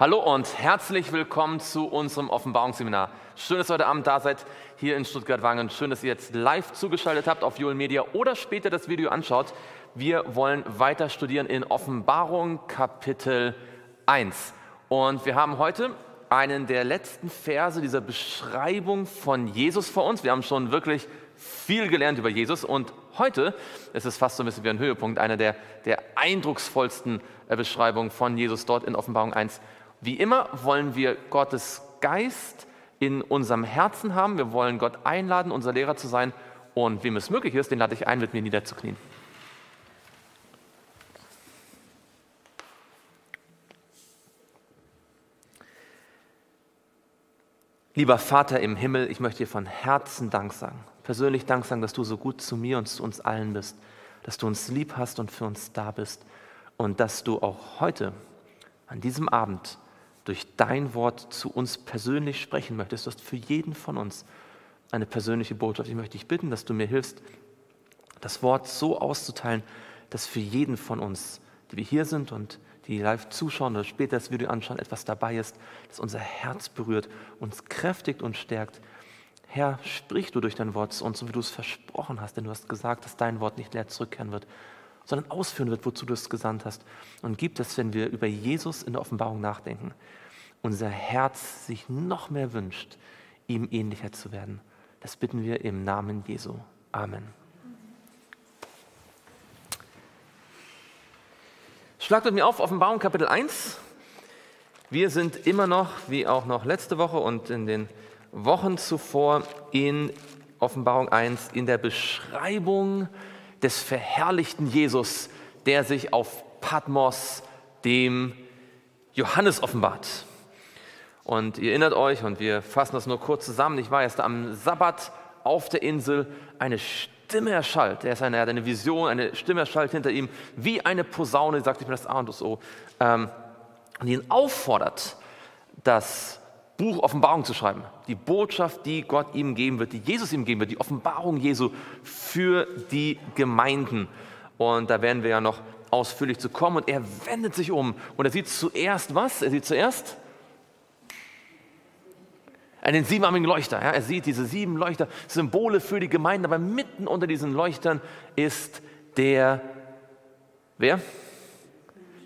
Hallo und herzlich willkommen zu unserem Offenbarungsseminar. Schön, dass ihr heute Abend da seid, hier in Stuttgart-Wangen. Schön, dass ihr jetzt live zugeschaltet habt auf Joel Media oder später das Video anschaut. Wir wollen weiter studieren in Offenbarung Kapitel 1. Und wir haben heute einen der letzten Verse dieser Beschreibung von Jesus vor uns. Wir haben schon wirklich viel gelernt über Jesus und heute ist es fast so ein bisschen wie ein Höhepunkt, einer der, der eindrucksvollsten äh, Beschreibungen von Jesus dort in Offenbarung 1 wie immer wollen wir Gottes Geist in unserem Herzen haben. Wir wollen Gott einladen, unser Lehrer zu sein. Und wem es möglich ist, den lade ich ein, mit mir niederzuknien. Lieber Vater im Himmel, ich möchte dir von Herzen Dank sagen. Persönlich Dank sagen, dass du so gut zu mir und zu uns allen bist, dass du uns lieb hast und für uns da bist und dass du auch heute, an diesem Abend, durch dein Wort zu uns persönlich sprechen möchtest. Du hast für jeden von uns eine persönliche Botschaft. Ich möchte dich bitten, dass du mir hilfst, das Wort so auszuteilen, dass für jeden von uns, die wir hier sind und die live zuschauen oder später das Video anschauen, etwas dabei ist, das unser Herz berührt, uns kräftigt und stärkt. Herr, sprich du durch dein Wort zu uns, so wie du es versprochen hast, denn du hast gesagt, dass dein Wort nicht leer zurückkehren wird, sondern ausführen wird, wozu du es gesandt hast. Und gibt es, wenn wir über Jesus in der Offenbarung nachdenken, unser Herz sich noch mehr wünscht, ihm ähnlicher zu werden. Das bitten wir im Namen Jesu. Amen. Schlagt mit mir auf, Offenbarung Kapitel 1. Wir sind immer noch, wie auch noch letzte Woche und in den Wochen zuvor, in Offenbarung 1 in der Beschreibung des verherrlichten Jesus, der sich auf Patmos dem Johannes offenbart. Und ihr erinnert euch, und wir fassen das nur kurz zusammen, ich war erst am Sabbat auf der Insel, eine Stimme erschallt, er, ist eine, er hat eine Vision, eine Stimme erschallt hinter ihm, wie eine Posaune, sagt ich mir das A und das O, ähm, und ihn auffordert, das Buch Offenbarung zu schreiben. Die Botschaft, die Gott ihm geben wird, die Jesus ihm geben wird, die Offenbarung Jesu für die Gemeinden. Und da werden wir ja noch ausführlich zu kommen. Und er wendet sich um und er sieht zuerst was? Er sieht zuerst einen siebenarmigen Leuchter. Ja, er sieht diese sieben Leuchter, Symbole für die Gemeinden, aber mitten unter diesen Leuchtern ist der, wer?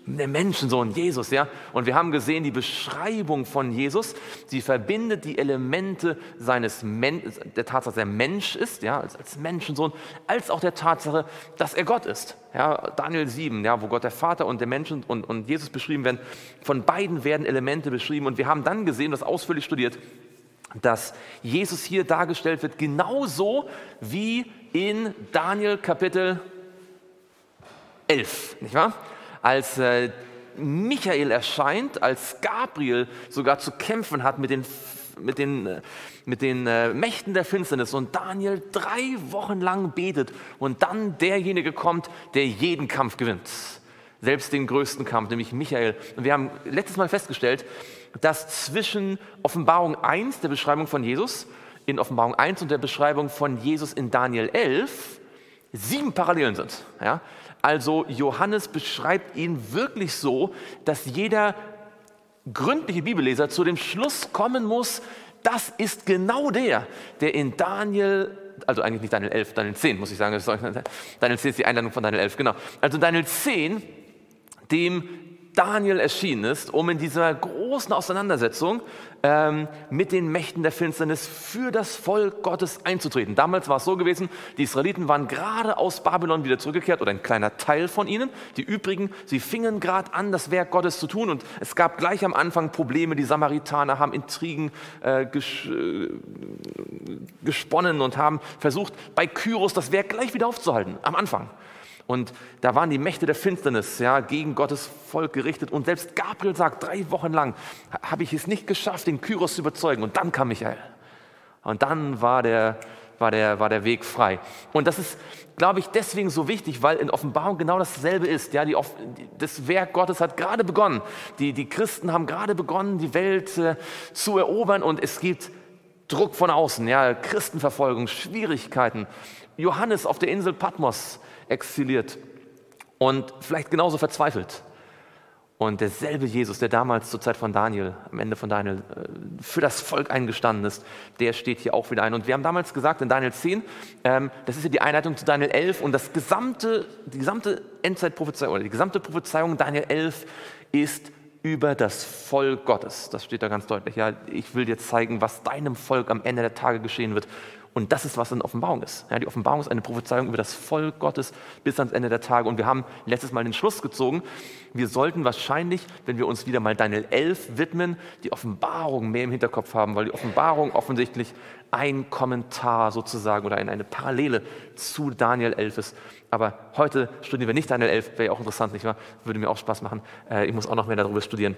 Der Menschensohn, Jesus, ja. Und wir haben gesehen, die Beschreibung von Jesus, sie verbindet die Elemente seines Men der Tatsache, dass er Mensch ist, ja, als, als Menschensohn, als auch der Tatsache, dass er Gott ist. Ja, Daniel 7, ja, wo Gott der Vater und der Menschen und, und Jesus beschrieben werden. Von beiden werden Elemente beschrieben. Und wir haben dann gesehen, das ausführlich studiert, dass Jesus hier dargestellt wird, genauso wie in Daniel Kapitel 11, nicht wahr? Als äh, Michael erscheint, als Gabriel sogar zu kämpfen hat mit den, mit den, äh, mit den äh, Mächten der Finsternis und Daniel drei Wochen lang betet und dann derjenige kommt, der jeden Kampf gewinnt. Selbst den größten Kampf, nämlich Michael. Und wir haben letztes Mal festgestellt, dass zwischen Offenbarung 1, der Beschreibung von Jesus, in Offenbarung 1 und der Beschreibung von Jesus in Daniel 11 sieben Parallelen sind. Ja? Also Johannes beschreibt ihn wirklich so, dass jeder gründliche Bibelleser zu dem Schluss kommen muss, das ist genau der, der in Daniel, also eigentlich nicht Daniel 11, Daniel 10 muss ich sagen, Daniel 10 ist die Einladung von Daniel 11, genau. Also Daniel 10, dem Daniel erschienen ist, um in dieser großen Auseinandersetzung ähm, mit den Mächten der Finsternis für das Volk Gottes einzutreten. Damals war es so gewesen, die Israeliten waren gerade aus Babylon wieder zurückgekehrt oder ein kleiner Teil von ihnen. Die übrigen, sie fingen gerade an, das Werk Gottes zu tun und es gab gleich am Anfang Probleme. Die Samaritaner haben Intrigen äh, ges äh, gesponnen und haben versucht, bei Kyros das Werk gleich wieder aufzuhalten, am Anfang. Und da waren die Mächte der Finsternis ja, gegen Gottes Volk gerichtet. Und selbst Gabriel sagt, drei Wochen lang habe ich es nicht geschafft, den Kyros zu überzeugen. Und dann kam Michael. Und dann war der, war der, war der Weg frei. Und das ist, glaube ich, deswegen so wichtig, weil in Offenbarung genau dasselbe ist. Ja, die, das Werk Gottes hat gerade begonnen. Die, die Christen haben gerade begonnen, die Welt äh, zu erobern. Und es gibt Druck von außen, ja, Christenverfolgung, Schwierigkeiten. Johannes auf der Insel Patmos exiliert und vielleicht genauso verzweifelt. Und derselbe Jesus, der damals zur Zeit von Daniel, am Ende von Daniel, äh, für das Volk eingestanden ist, der steht hier auch wieder ein. Und wir haben damals gesagt in Daniel 10, ähm, das ist ja die Einleitung zu Daniel 11 und das gesamte, die gesamte Endzeitprophezeiung oder die gesamte Prophezeiung Daniel 11 ist über das Volk Gottes. Das steht da ganz deutlich. Ja, ich will dir zeigen, was deinem Volk am Ende der Tage geschehen wird. Und das ist, was in Offenbarung ist. Ja, die Offenbarung ist eine Prophezeiung über das Volk Gottes bis ans Ende der Tage. Und wir haben letztes Mal den Schluss gezogen, wir sollten wahrscheinlich, wenn wir uns wieder mal Daniel 11 widmen, die Offenbarung mehr im Hinterkopf haben, weil die Offenbarung offensichtlich ein Kommentar sozusagen oder eine Parallele zu Daniel 11 ist. Aber heute studieren wir nicht Daniel 11, wäre ja auch interessant, nicht wahr? Würde mir auch Spaß machen. Äh, ich muss auch noch mehr darüber studieren.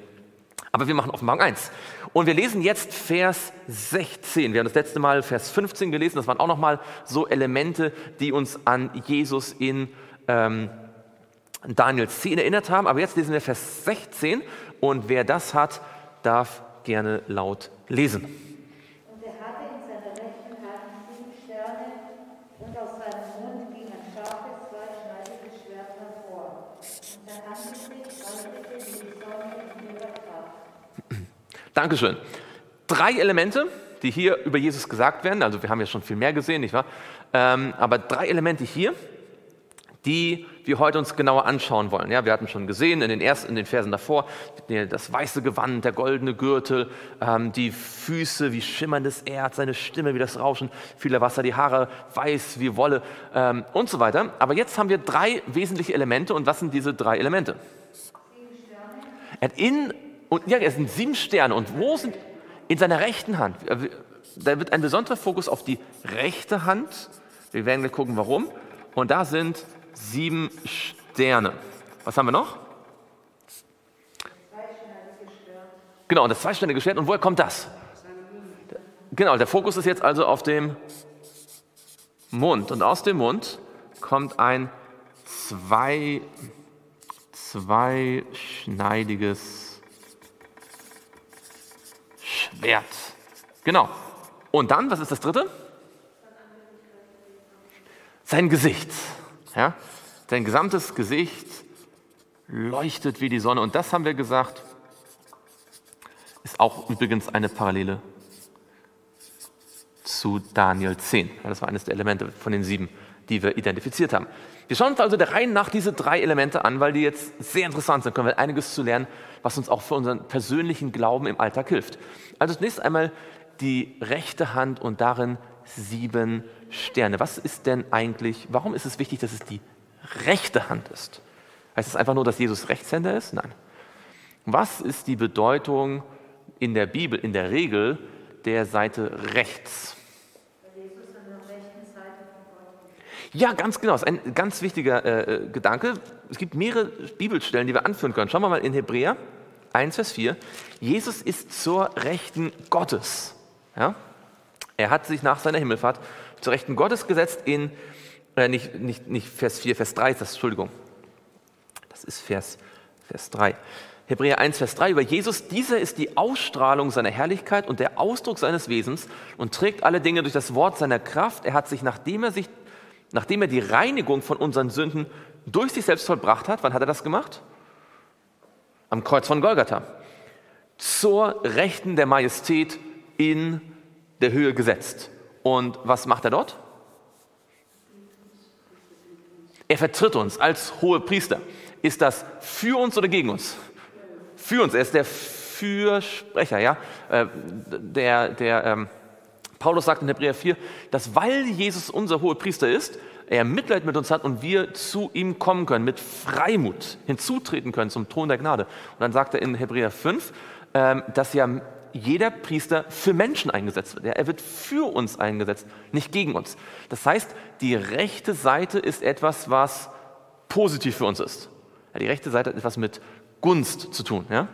Aber wir machen Offenbarung 1. Und wir lesen jetzt Vers 16. Wir haben das letzte Mal Vers 15 gelesen. Das waren auch nochmal so Elemente, die uns an Jesus in ähm, Daniel 10 erinnert haben. Aber jetzt lesen wir Vers 16. Und wer das hat, darf gerne laut lesen. Dankeschön. Drei Elemente, die hier über Jesus gesagt werden. Also wir haben ja schon viel mehr gesehen, nicht wahr? Ähm, aber drei Elemente hier, die wir heute uns genauer anschauen wollen. Ja, wir hatten schon gesehen in den ersten, in den Versen davor, das weiße Gewand, der goldene Gürtel, ähm, die Füße wie schimmerndes Erz, seine Stimme wie das Rauschen vieler Wasser, die Haare weiß wie Wolle ähm, und so weiter. Aber jetzt haben wir drei wesentliche Elemente. Und was sind diese drei Elemente? Er hat in und ja, es sind sieben Sterne. Und wo sind in seiner rechten Hand? Da wird ein besonderer Fokus auf die rechte Hand. Wir werden gleich gucken, warum. Und da sind sieben Sterne. Was haben wir noch? Genau, das zweiständige Schwert. Und woher kommt das? Genau, der Fokus ist jetzt also auf dem Mund. Und aus dem Mund kommt ein zwei, zweischneidiges Schwert. Genau. Und dann, was ist das dritte? Sein Gesicht. Ja? Sein gesamtes Gesicht leuchtet wie die Sonne. Und das haben wir gesagt, ist auch übrigens eine Parallele zu Daniel 10. Ja, das war eines der Elemente von den sieben, die wir identifiziert haben. Wir schauen uns also der Reihe nach diese drei Elemente an, weil die jetzt sehr interessant sind. Können wir einiges zu lernen, was uns auch für unseren persönlichen Glauben im Alltag hilft. Also zunächst einmal die rechte Hand und darin sieben Sterne. Was ist denn eigentlich, warum ist es wichtig, dass es die rechte Hand ist? Heißt es einfach nur, dass Jesus Rechtshänder ist? Nein. Was ist die Bedeutung in der Bibel, in der Regel, der Seite rechts? Ja, ganz genau. Das ist ein ganz wichtiger äh, äh, Gedanke. Es gibt mehrere Bibelstellen, die wir anführen können. Schauen wir mal in Hebräer 1, Vers 4. Jesus ist zur Rechten Gottes. Ja? Er hat sich nach seiner Himmelfahrt zur Rechten Gottes gesetzt in, äh, nicht, nicht, nicht Vers 4, Vers 3 das, Entschuldigung. Das ist Vers, Vers 3. Hebräer 1, Vers 3 über Jesus. Dieser ist die Ausstrahlung seiner Herrlichkeit und der Ausdruck seines Wesens und trägt alle Dinge durch das Wort seiner Kraft. Er hat sich, nachdem er sich nachdem er die Reinigung von unseren Sünden durch sich selbst vollbracht hat, wann hat er das gemacht? Am Kreuz von Golgatha. Zur Rechten der Majestät in der Höhe gesetzt. Und was macht er dort? Er vertritt uns als hohe Priester. Ist das für uns oder gegen uns? Für uns. Er ist der Fürsprecher, ja? Äh, der, der, ähm, Paulus sagt in Hebräer 4, dass weil Jesus unser hoher Priester ist, er Mitleid mit uns hat und wir zu ihm kommen können, mit Freimut hinzutreten können zum Thron der Gnade. Und dann sagt er in Hebräer 5, ähm, dass ja jeder Priester für Menschen eingesetzt wird. Er wird für uns eingesetzt, nicht gegen uns. Das heißt, die rechte Seite ist etwas, was positiv für uns ist. Die rechte Seite hat etwas mit Gunst zu tun. Ja?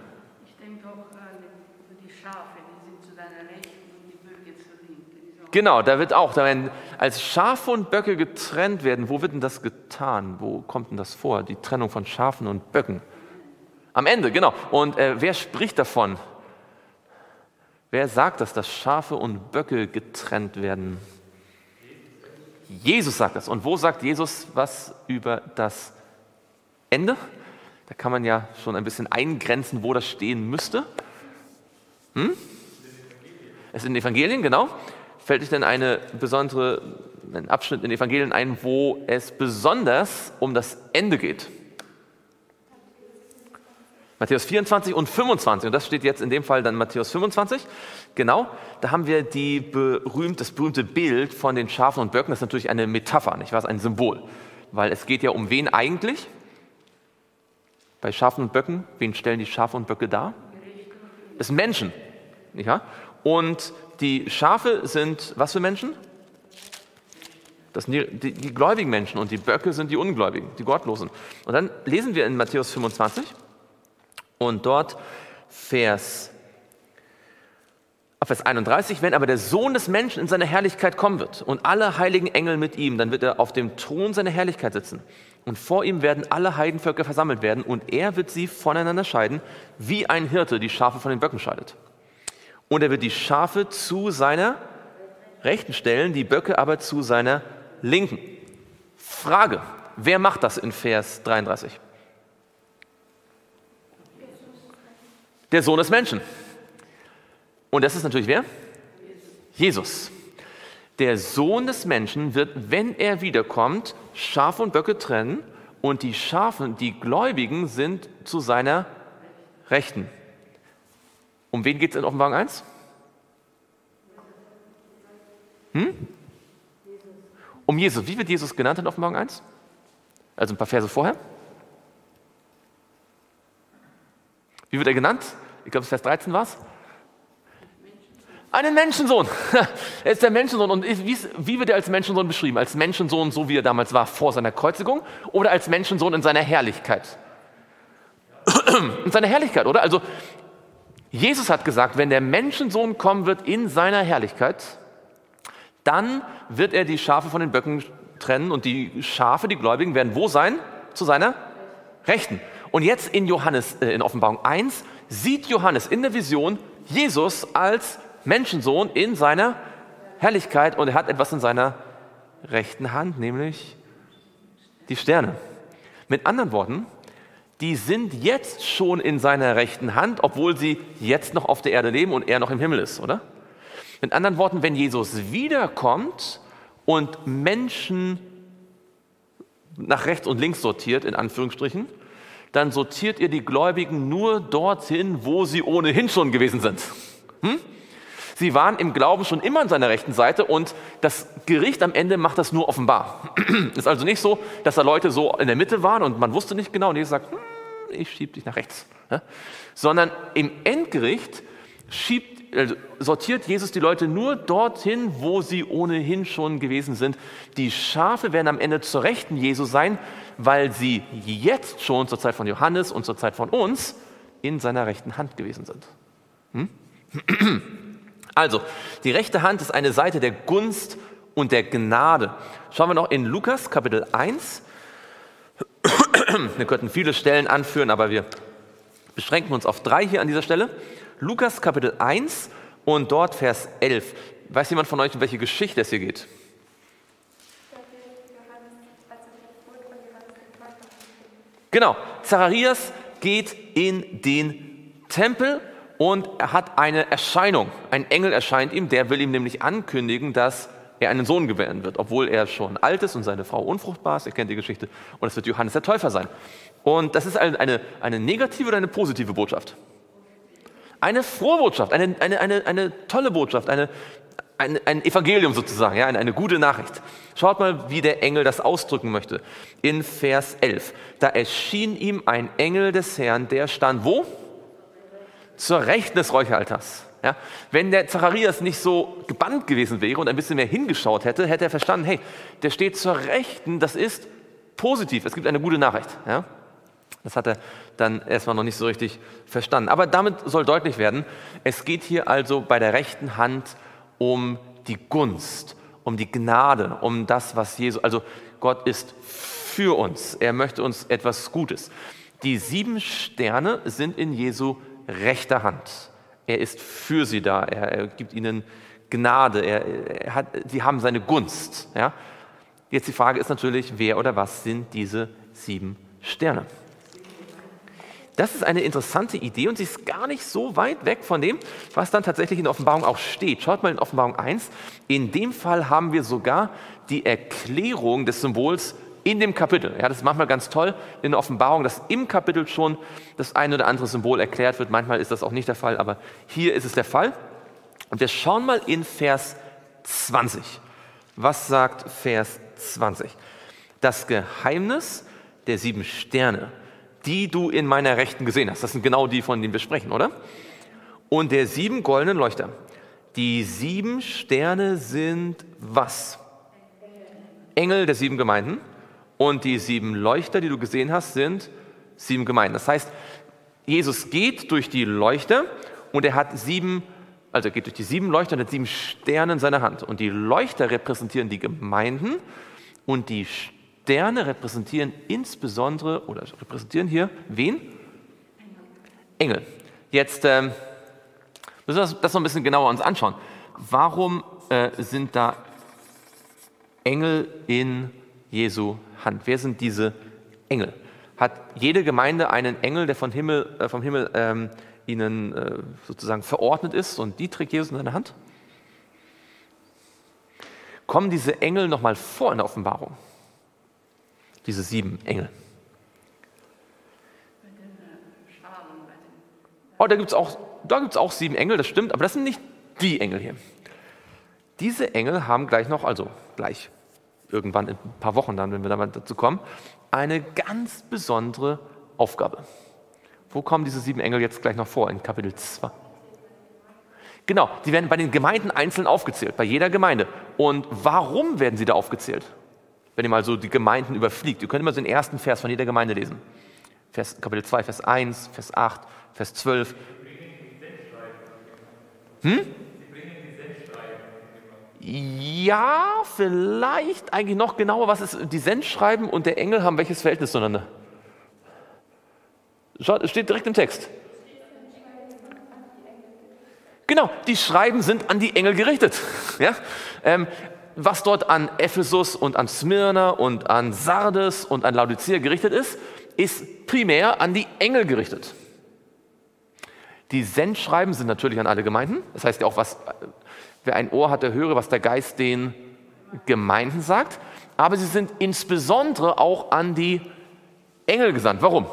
Genau, da wird auch, da werden als Schafe und Böcke getrennt werden. Wo wird denn das getan? Wo kommt denn das vor? Die Trennung von Schafen und Böcken. Am Ende, genau. Und äh, wer spricht davon? Wer sagt das, dass Schafe und Böcke getrennt werden? Jesus sagt das. Und wo sagt Jesus was über das Ende? Da kann man ja schon ein bisschen eingrenzen, wo das stehen müsste. Hm? Es in den Evangelien, genau. Fällt euch denn eine besondere, ein Abschnitt in den Evangelien ein, wo es besonders um das Ende geht? Matthäus 24 und 25, und das steht jetzt in dem Fall dann Matthäus 25. Genau, da haben wir die berühmt, das berühmte Bild von den Schafen und Böcken. Das ist natürlich eine Metapher, nicht wahr? Ein Symbol. Weil es geht ja um wen eigentlich? Bei Schafen und Böcken, wen stellen die Schafe und Böcke dar? Das sind Menschen. Nicht wahr? Und die Schafe sind was für Menschen? Das sind die, die, die, gläubigen Menschen und die Böcke sind die Ungläubigen, die Gottlosen. Und dann lesen wir in Matthäus 25 und dort Vers, Vers 31, wenn aber der Sohn des Menschen in seine Herrlichkeit kommen wird und alle heiligen Engel mit ihm, dann wird er auf dem Thron seiner Herrlichkeit sitzen. Und vor ihm werden alle Heidenvölker versammelt werden und er wird sie voneinander scheiden, wie ein Hirte die Schafe von den Böcken scheidet. Und er wird die Schafe zu seiner Rechten stellen, die Böcke aber zu seiner Linken. Frage, wer macht das in Vers 33? Der Sohn des Menschen. Und das ist natürlich wer? Jesus. Der Sohn des Menschen wird, wenn er wiederkommt, Schafe und Böcke trennen und die Schafe, die Gläubigen, sind zu seiner Rechten. Um wen geht es in Offenbarung 1? Hm? Um Jesus. Wie wird Jesus genannt in Offenbarung 1? Also ein paar Verse vorher. Wie wird er genannt? Ich glaube, Vers 13 war es. Einen Menschensohn. er ist der Menschensohn. Und wie wird er als Menschensohn beschrieben? Als Menschensohn, so wie er damals war vor seiner Kreuzigung, oder als Menschensohn in seiner Herrlichkeit? in seiner Herrlichkeit, oder? Also Jesus hat gesagt, wenn der Menschensohn kommen wird in seiner Herrlichkeit, dann wird er die Schafe von den Böcken trennen und die Schafe, die Gläubigen, werden wo sein? Zu seiner Rechten. Und jetzt in Johannes, äh, in Offenbarung 1, sieht Johannes in der Vision Jesus als Menschensohn in seiner Herrlichkeit und er hat etwas in seiner rechten Hand, nämlich die Sterne. Mit anderen Worten, die sind jetzt schon in seiner rechten Hand, obwohl sie jetzt noch auf der Erde leben und er noch im Himmel ist, oder? Mit anderen Worten, wenn Jesus wiederkommt und Menschen nach rechts und links sortiert, in Anführungsstrichen, dann sortiert ihr die Gläubigen nur dorthin, wo sie ohnehin schon gewesen sind. Hm? Sie waren im Glauben schon immer an seiner rechten Seite und das Gericht am Ende macht das nur offenbar. Es ist also nicht so, dass da Leute so in der Mitte waren und man wusste nicht genau und Jesus sagt, hm, ich schiebe dich nach rechts. Ja? Sondern im Endgericht schiebt, also sortiert Jesus die Leute nur dorthin, wo sie ohnehin schon gewesen sind. Die Schafe werden am Ende zur Rechten Jesu sein, weil sie jetzt schon zur Zeit von Johannes und zur Zeit von uns in seiner rechten Hand gewesen sind. Hm? Also, die rechte Hand ist eine Seite der Gunst und der Gnade. Schauen wir noch in Lukas Kapitel 1, wir könnten viele Stellen anführen, aber wir beschränken uns auf drei hier an dieser Stelle. Lukas Kapitel 1 und dort Vers 11. Weiß jemand von euch, um welche Geschichte es hier geht? Genau, Zacharias geht in den Tempel und er hat eine Erscheinung. Ein Engel erscheint ihm, der will ihm nämlich ankündigen, dass er einen Sohn gebären wird, obwohl er schon alt ist und seine Frau unfruchtbar ist. Ihr kennt die Geschichte. Und es wird Johannes der Täufer sein. Und das ist eine, eine negative oder eine positive Botschaft? Eine frohe Botschaft, eine, eine, eine, eine tolle Botschaft, eine, ein, ein Evangelium sozusagen, ja, eine, eine gute Nachricht. Schaut mal, wie der Engel das ausdrücken möchte. In Vers 11. Da erschien ihm ein Engel des Herrn, der stand wo? Zur Rechten des Räucheraltars. Ja, wenn der Zacharias nicht so gebannt gewesen wäre und ein bisschen mehr hingeschaut hätte, hätte er verstanden, hey, der steht zur Rechten, das ist positiv, es gibt eine gute Nachricht. Ja? Das hat er dann erstmal noch nicht so richtig verstanden. Aber damit soll deutlich werden, es geht hier also bei der rechten Hand um die Gunst, um die Gnade, um das, was Jesus, also Gott ist für uns, er möchte uns etwas Gutes. Die sieben Sterne sind in Jesu rechter Hand. Er ist für sie da. Er, er gibt ihnen Gnade. Er, er hat, sie haben seine Gunst. Ja? Jetzt die Frage ist natürlich, wer oder was sind diese sieben Sterne? Das ist eine interessante Idee und sie ist gar nicht so weit weg von dem, was dann tatsächlich in Offenbarung auch steht. Schaut mal in Offenbarung 1. In dem Fall haben wir sogar die Erklärung des Symbols in dem Kapitel. Ja, das ist manchmal ganz toll in der Offenbarung, dass im Kapitel schon das eine oder andere Symbol erklärt wird. Manchmal ist das auch nicht der Fall, aber hier ist es der Fall. Und wir schauen mal in Vers 20. Was sagt Vers 20? Das Geheimnis der sieben Sterne die du in meiner Rechten gesehen hast. Das sind genau die, von denen wir sprechen, oder? Und der sieben goldenen Leuchter. Die sieben Sterne sind was? Engel der sieben Gemeinden. Und die sieben Leuchter, die du gesehen hast, sind sieben Gemeinden. Das heißt, Jesus geht durch die Leuchter und er hat sieben, also er geht durch die sieben Leuchter und hat sieben Sterne in seiner Hand. Und die Leuchter repräsentieren die Gemeinden und die Sterne repräsentieren insbesondere oder repräsentieren hier wen? Engel. Jetzt ähm, müssen wir das noch ein bisschen genauer uns anschauen. Warum äh, sind da Engel in Jesu Hand? Wer sind diese Engel? Hat jede Gemeinde einen Engel, der vom Himmel, äh, vom Himmel ähm, ihnen äh, sozusagen verordnet ist und die trägt Jesus in seiner Hand? Kommen diese Engel nochmal vor in der Offenbarung? diese sieben Engel. Oh, da gibt es auch, auch sieben Engel, das stimmt, aber das sind nicht die Engel hier. Diese Engel haben gleich noch, also gleich irgendwann in ein paar Wochen dann, wenn wir da mal dazu kommen, eine ganz besondere Aufgabe. Wo kommen diese sieben Engel jetzt gleich noch vor? In Kapitel 2. Genau, die werden bei den Gemeinden einzeln aufgezählt, bei jeder Gemeinde. Und warum werden sie da aufgezählt? wenn ihr mal so die Gemeinden überfliegt. Ihr könnt immer so den ersten Vers von jeder Gemeinde lesen. Vers, Kapitel 2, Vers 1, Vers 8, Vers 12. Hm? Ja, vielleicht eigentlich noch genauer, was ist die Sendschreiben und der Engel haben welches Verhältnis zueinander? Schaut, es steht direkt im Text. Genau, die Schreiben sind an die Engel gerichtet. Ja? Ähm, was dort an Ephesus und an Smyrna und an Sardes und an Laodicea gerichtet ist, ist primär an die Engel gerichtet. Die Sendschreiben sind natürlich an alle Gemeinden. Das heißt ja auch, was, wer ein Ohr hat, der höre, was der Geist den Gemeinden sagt. Aber sie sind insbesondere auch an die Engel gesandt. Warum?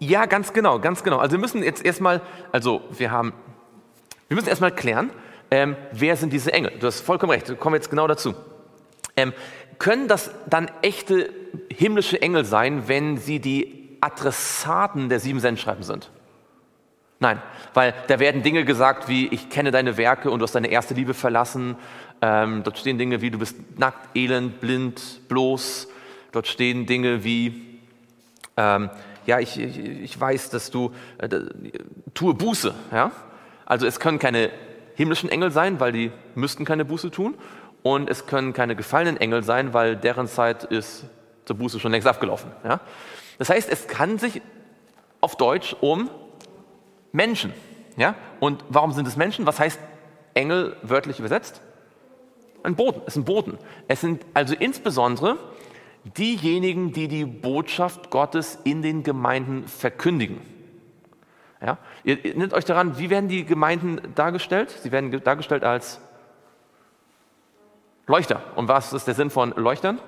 Ja, ganz genau, ganz genau. Also wir müssen jetzt erstmal, also wir haben, wir müssen erstmal klären, ähm, wer sind diese Engel? Du hast vollkommen recht, wir kommen jetzt genau dazu. Ähm, können das dann echte himmlische Engel sein, wenn sie die Adressaten der sieben Sendschreiben sind? Nein, weil da werden Dinge gesagt wie, ich kenne deine Werke und du hast deine erste Liebe verlassen. Ähm, dort stehen Dinge wie, du bist nackt, elend, blind, bloß. Dort stehen Dinge wie, ähm, ja, ich, ich, ich weiß, dass du äh, tue Buße. Ja? Also es können keine himmlischen Engel sein, weil die müssten keine Buße tun. Und es können keine gefallenen Engel sein, weil deren Zeit ist zur Buße schon längst abgelaufen. Ja? Das heißt, es kann sich auf Deutsch um Menschen. Ja? Und warum sind es Menschen? Was heißt Engel wörtlich übersetzt? Ein Boten, es sind Boten. Es sind also insbesondere diejenigen, die die Botschaft Gottes in den Gemeinden verkündigen. Ja? Ihr, ihr nehmt euch daran, wie werden die Gemeinden dargestellt? Sie werden dargestellt als Leuchter. Und was ist der Sinn von Leuchtern?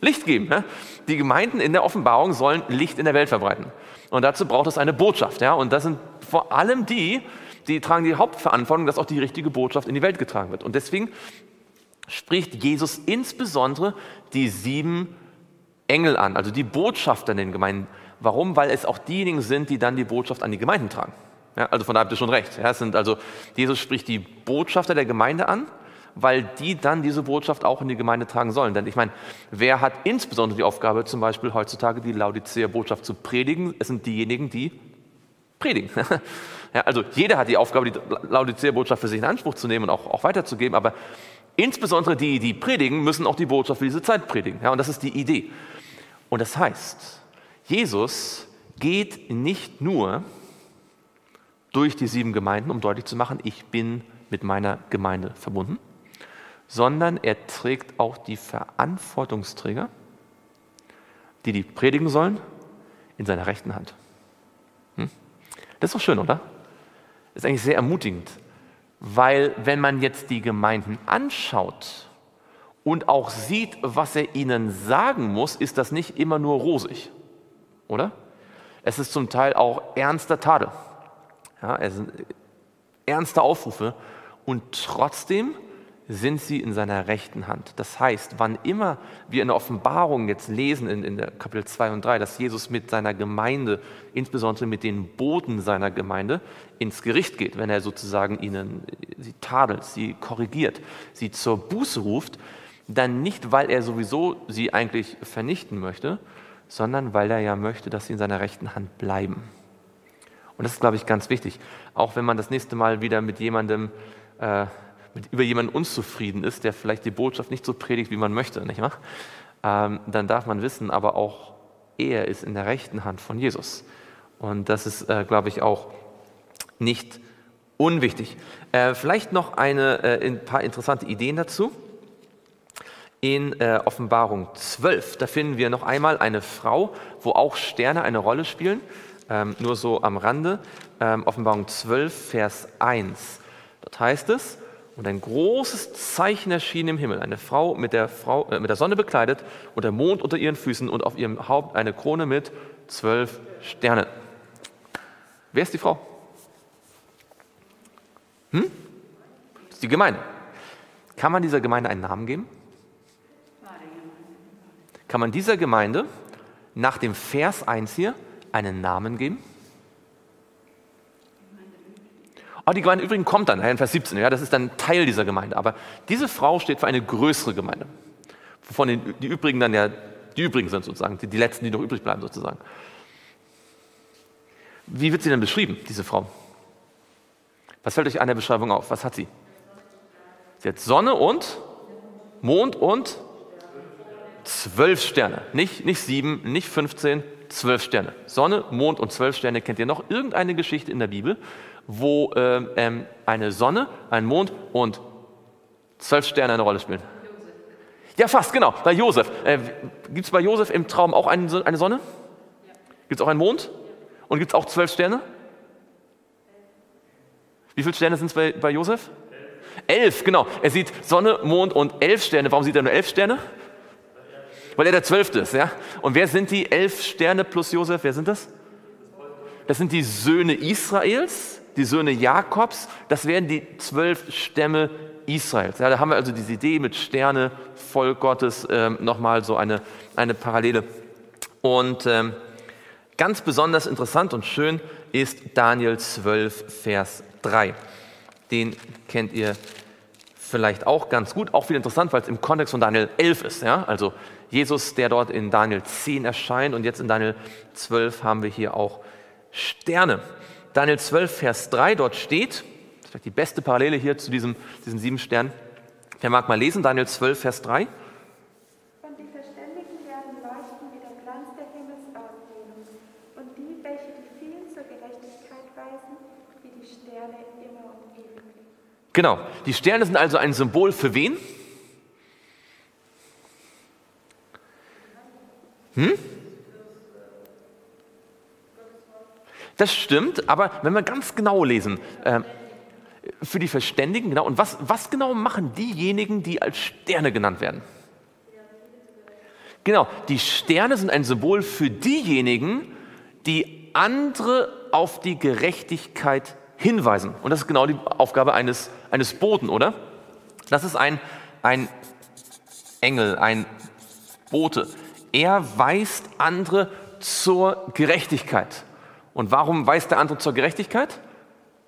Licht geben. Ja? Die Gemeinden in der Offenbarung sollen Licht in der Welt verbreiten. Und dazu braucht es eine Botschaft. Ja? Und das sind vor allem die, die tragen die Hauptverantwortung, dass auch die richtige Botschaft in die Welt getragen wird. Und deswegen spricht Jesus insbesondere die sieben Engel an, also die Botschafter in den Gemeinden. Warum? Weil es auch diejenigen sind, die dann die Botschaft an die Gemeinden tragen. Ja, also von daher habt ihr schon recht. Ja, sind also, Jesus spricht die Botschafter der Gemeinde an, weil die dann diese Botschaft auch in die Gemeinde tragen sollen. Denn ich meine, wer hat insbesondere die Aufgabe, zum Beispiel heutzutage die Laodicea-Botschaft zu predigen? Es sind diejenigen, die predigen. Ja, also jeder hat die Aufgabe, die Laodicea-Botschaft für sich in Anspruch zu nehmen und auch, auch weiterzugeben, aber Insbesondere die, die predigen, müssen auch die Botschaft für diese Zeit predigen. Ja, und das ist die Idee. Und das heißt, Jesus geht nicht nur durch die sieben Gemeinden, um deutlich zu machen, ich bin mit meiner Gemeinde verbunden, sondern er trägt auch die Verantwortungsträger, die die predigen sollen, in seiner rechten Hand. Hm? Das ist doch schön, oder? Das ist eigentlich sehr ermutigend, weil wenn man jetzt die Gemeinden anschaut und auch sieht, was er ihnen sagen muss, ist das nicht immer nur rosig, oder? Es ist zum Teil auch ernster Tadel. Ja, es sind ernste Aufrufe und trotzdem sind sie in seiner rechten Hand. Das heißt, wann immer wir in der Offenbarung jetzt lesen, in, in Kapitel 2 und 3, dass Jesus mit seiner Gemeinde, insbesondere mit den Boten seiner Gemeinde, ins Gericht geht, wenn er sozusagen ihnen sie tadelt, sie korrigiert, sie zur Buße ruft, dann nicht, weil er sowieso sie eigentlich vernichten möchte, sondern weil er ja möchte, dass sie in seiner rechten Hand bleiben. Und das ist, glaube ich, ganz wichtig. Auch wenn man das nächste Mal wieder mit jemandem äh, mit, über jemanden unzufrieden ist, der vielleicht die Botschaft nicht so predigt, wie man möchte, nicht wahr? Ähm, dann darf man wissen, aber auch er ist in der rechten Hand von Jesus. Und das ist, äh, glaube ich, auch nicht unwichtig. Äh, vielleicht noch eine, äh, ein paar interessante Ideen dazu. In äh, Offenbarung 12, da finden wir noch einmal eine Frau, wo auch Sterne eine Rolle spielen. Ähm, nur so am Rande. Ähm, Offenbarung 12, Vers 1. Dort heißt es, und ein großes Zeichen erschien im Himmel, eine Frau mit der, Frau, äh, mit der Sonne bekleidet und der Mond unter ihren Füßen und auf ihrem Haupt eine Krone mit zwölf Sternen. Wer ist die Frau? Hm? Das ist die Gemeinde. Kann man dieser Gemeinde einen Namen geben? Kann man dieser Gemeinde nach dem Vers 1 hier einen Namen geben? Oh, die Gemeinde übrigens kommt dann, in Vers 17, ja, das ist dann Teil dieser Gemeinde. Aber diese Frau steht für eine größere Gemeinde, wovon die, die übrigen dann ja die übrigen sind sozusagen, die, die letzten, die noch übrig bleiben sozusagen. Wie wird sie denn beschrieben, diese Frau? Was fällt euch an der Beschreibung auf? Was hat sie? Sie hat Sonne und Mond und zwölf Sterne. Nicht, nicht sieben, nicht 15, zwölf Sterne. Sonne, Mond und zwölf Sterne. Kennt ihr noch irgendeine Geschichte in der Bibel, wo äh, ähm, eine Sonne, ein Mond und zwölf Sterne eine Rolle spielen? Ja, fast, genau, bei Josef. Äh, gibt es bei Josef im Traum auch eine, eine Sonne? Gibt es auch einen Mond? Und gibt es auch zwölf Sterne? Wie viele Sterne sind es bei, bei Josef? Elf, genau. Er sieht Sonne, Mond und elf Sterne. Warum sieht er nur elf Sterne? Weil er der Zwölfte ist, ja? Und wer sind die elf Sterne plus Josef? Wer sind das? Das sind die Söhne Israels, die Söhne Jakobs. Das wären die zwölf Stämme Israels. Ja, da haben wir also diese Idee mit Sterne, Volk Gottes, ähm, nochmal so eine, eine Parallele. Und ähm, ganz besonders interessant und schön ist Daniel 12, Vers 3. Den kennt ihr vielleicht auch ganz gut, auch viel interessant, weil es im Kontext von Daniel 11 ist. Ja? Also Jesus, der dort in Daniel 10 erscheint und jetzt in Daniel 12 haben wir hier auch Sterne. Daniel 12, Vers 3, dort steht, das ist vielleicht die beste Parallele hier zu diesem, diesen sieben Sternen. Wer mag mal lesen, Daniel 12, Vers 3. Und die Verständigen werden leuchten wie der Glanz der Himmelsaufgehung, und die, welche die vielen zur Gerechtigkeit weisen, wie die Sterne immer und ewig. Genau, die Sterne sind also ein Symbol für wen? Hm? Das stimmt, aber wenn wir ganz genau lesen, äh, für die Verständigen, genau, und was, was genau machen diejenigen, die als Sterne genannt werden? Genau, die Sterne sind ein Symbol für diejenigen, die andere auf die Gerechtigkeit hinweisen. Und das ist genau die Aufgabe eines, eines Boten, oder? Das ist ein, ein Engel, ein Bote. Er weist andere zur Gerechtigkeit. Und warum weist der andere zur Gerechtigkeit?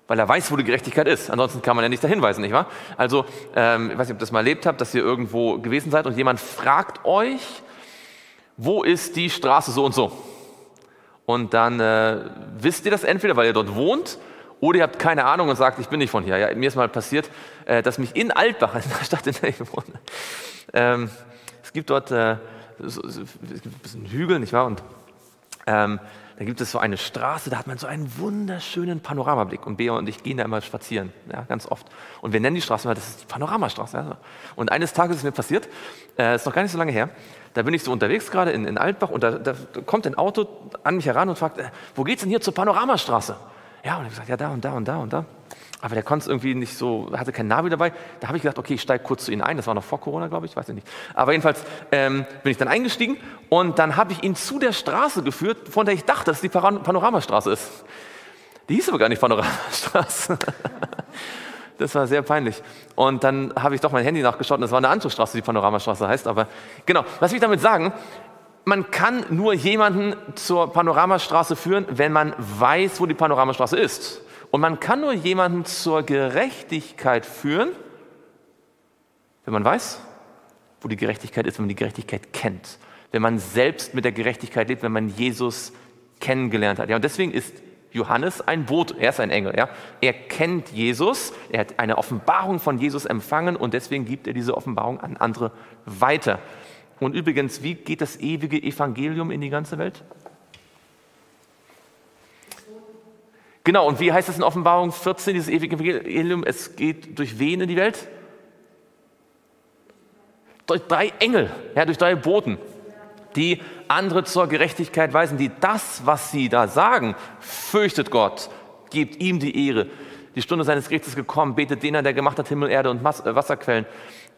Weil er weiß, wo die Gerechtigkeit ist. Ansonsten kann man ja nicht dahin weisen, nicht wahr? Also, ähm, ich weiß nicht, ob ihr das mal erlebt habt, dass ihr irgendwo gewesen seid und jemand fragt euch, wo ist die Straße so und so? Und dann äh, wisst ihr das entweder, weil ihr dort wohnt, oder ihr habt keine Ahnung und sagt, ich bin nicht von hier. Ja, mir ist mal passiert, äh, dass mich in Altbach, in der Stadt, in der ich wohne, ähm, es gibt dort äh, es gibt ein bisschen Hügel, nicht wahr? Und ähm, da gibt es so eine Straße, da hat man so einen wunderschönen Panoramablick. Und Bea und ich gehen da immer spazieren, ja, ganz oft. Und wir nennen die Straße mal, das ist die Panoramastraße. Ja. Und eines Tages ist mir passiert, äh, ist noch gar nicht so lange her, da bin ich so unterwegs gerade in, in Altbach und da, da, kommt ein Auto an mich heran und fragt, äh, wo geht's denn hier zur Panoramastraße? Ja, und ich gesagt, ja, da und da und da und da. Aber der konnte es irgendwie nicht so, hatte kein Navi dabei. Da habe ich gedacht, okay, ich steige kurz zu Ihnen ein. Das war noch vor Corona, glaube ich, weiß ich nicht. Aber jedenfalls ähm, bin ich dann eingestiegen und dann habe ich ihn zu der Straße geführt, von der ich dachte, dass es die Panoramastraße ist. Die hieß aber gar nicht Panoramastraße. Das war sehr peinlich. Und dann habe ich doch mein Handy nachgeschaut und es war eine andere Straße, die Panoramastraße heißt. Aber genau, was will ich damit sagen? Man kann nur jemanden zur Panoramastraße führen, wenn man weiß, wo die Panoramastraße ist. Und man kann nur jemanden zur Gerechtigkeit führen, wenn man weiß, wo die Gerechtigkeit ist, wenn man die Gerechtigkeit kennt. Wenn man selbst mit der Gerechtigkeit lebt, wenn man Jesus kennengelernt hat. Ja, und deswegen ist Johannes ein Boot, er ist ein Engel. Ja. Er kennt Jesus, er hat eine Offenbarung von Jesus empfangen und deswegen gibt er diese Offenbarung an andere weiter. Und übrigens, wie geht das ewige Evangelium in die ganze Welt? Genau, und wie heißt es in Offenbarung 14, dieses ewige Evangelium? Es geht durch wen in die Welt? Durch drei Engel, ja, durch drei Boten, die andere zur Gerechtigkeit weisen, die das, was sie da sagen, fürchtet Gott, gibt ihm die Ehre. Die Stunde seines Gerichts ist gekommen, betet den an, der gemacht hat Himmel, Erde und äh, Wasserquellen,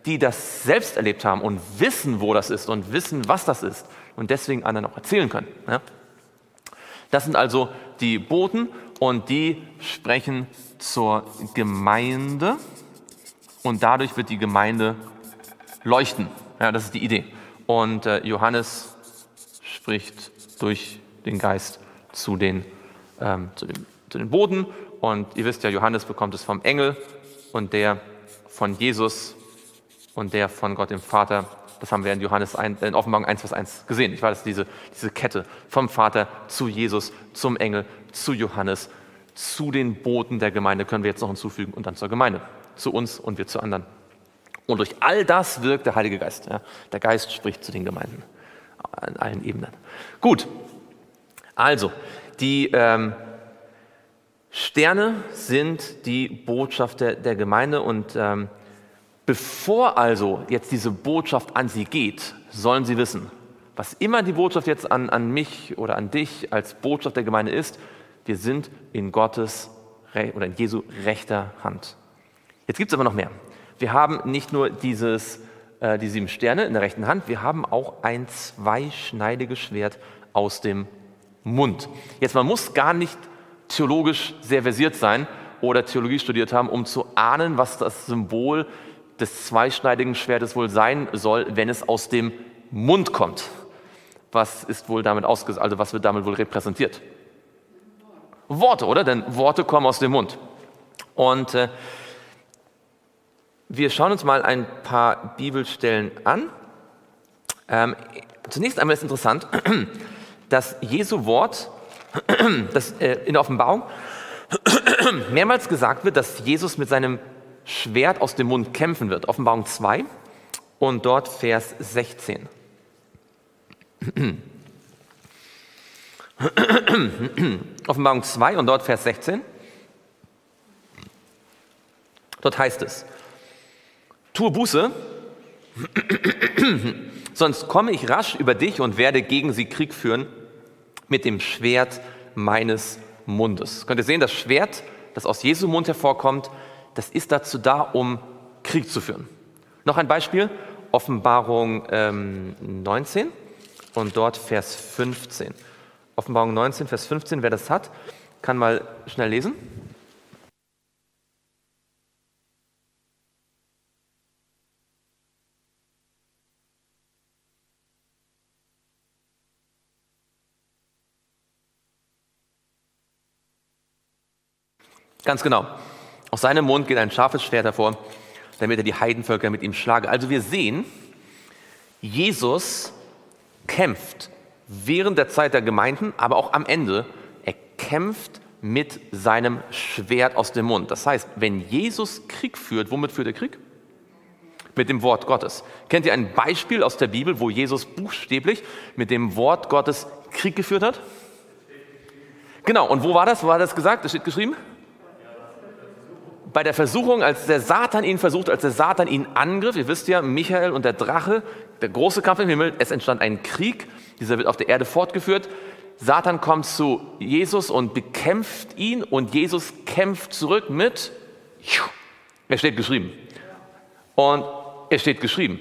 die das selbst erlebt haben und wissen, wo das ist und wissen, was das ist und deswegen anderen auch erzählen können. Ja? Das sind also die Boten und die sprechen zur Gemeinde und dadurch wird die Gemeinde leuchten. Ja, das ist die Idee. Und äh, Johannes spricht durch den Geist zu den, ähm, zu, den, zu den Boten und ihr wisst ja, Johannes bekommt es vom Engel und der von Jesus und der von Gott dem Vater. Das haben wir in Johannes 1, in Offenbarung 1, Vers 1 gesehen. Ich weiß, diese, diese Kette vom Vater zu Jesus, zum Engel, zu Johannes, zu den Boten der Gemeinde können wir jetzt noch hinzufügen und dann zur Gemeinde, zu uns und wir zu anderen. Und durch all das wirkt der Heilige Geist. Ja. Der Geist spricht zu den Gemeinden an allen Ebenen. Gut, also die ähm, Sterne sind die Botschaft der, der Gemeinde und ähm, bevor also jetzt diese Botschaft an sie geht, sollen sie wissen, was immer die Botschaft jetzt an, an mich oder an dich als Botschaft der Gemeinde ist, wir sind in Gottes oder in Jesu rechter Hand. Jetzt gibt es aber noch mehr. Wir haben nicht nur dieses, äh, die sieben Sterne in der rechten Hand, wir haben auch ein zweischneidiges Schwert aus dem Mund. Jetzt, man muss gar nicht theologisch sehr versiert sein oder Theologie studiert haben, um zu ahnen, was das Symbol des zweischneidigen Schwertes wohl sein soll, wenn es aus dem Mund kommt. Was ist wohl damit ausges also was wird damit wohl repräsentiert? Worte, oder? Denn Worte kommen aus dem Mund. Und äh, wir schauen uns mal ein paar Bibelstellen an. Ähm, zunächst einmal ist interessant, dass Jesu Wort dass, äh, in der Offenbarung mehrmals gesagt wird, dass Jesus mit seinem Schwert aus dem Mund kämpfen wird. Offenbarung 2 und dort Vers 16. Offenbarung 2 und dort Vers 16. Dort heißt es, tue Buße, sonst komme ich rasch über dich und werde gegen sie Krieg führen mit dem Schwert meines Mundes. Könnt ihr sehen, das Schwert, das aus Jesu Mund hervorkommt, das ist dazu da, um Krieg zu führen. Noch ein Beispiel, Offenbarung ähm, 19 und dort Vers 15. Offenbarung 19, Vers 15. Wer das hat, kann mal schnell lesen. Ganz genau. Aus seinem Mund geht ein scharfes Schwert hervor, damit er die Heidenvölker mit ihm schlage. Also wir sehen, Jesus kämpft während der Zeit der Gemeinden, aber auch am Ende. Er kämpft mit seinem Schwert aus dem Mund. Das heißt, wenn Jesus Krieg führt, womit führt er Krieg? Mit dem Wort Gottes. Kennt ihr ein Beispiel aus der Bibel, wo Jesus buchstäblich mit dem Wort Gottes Krieg geführt hat? Genau, und wo war das? Wo war das gesagt? Das steht geschrieben? Bei der Versuchung, als der Satan ihn versucht, als der Satan ihn angriff, ihr wisst ja, Michael und der Drache, der große Kampf im Himmel, es entstand ein Krieg, dieser wird auf der Erde fortgeführt. Satan kommt zu Jesus und bekämpft ihn und Jesus kämpft zurück mit, er steht geschrieben. Und er steht geschrieben.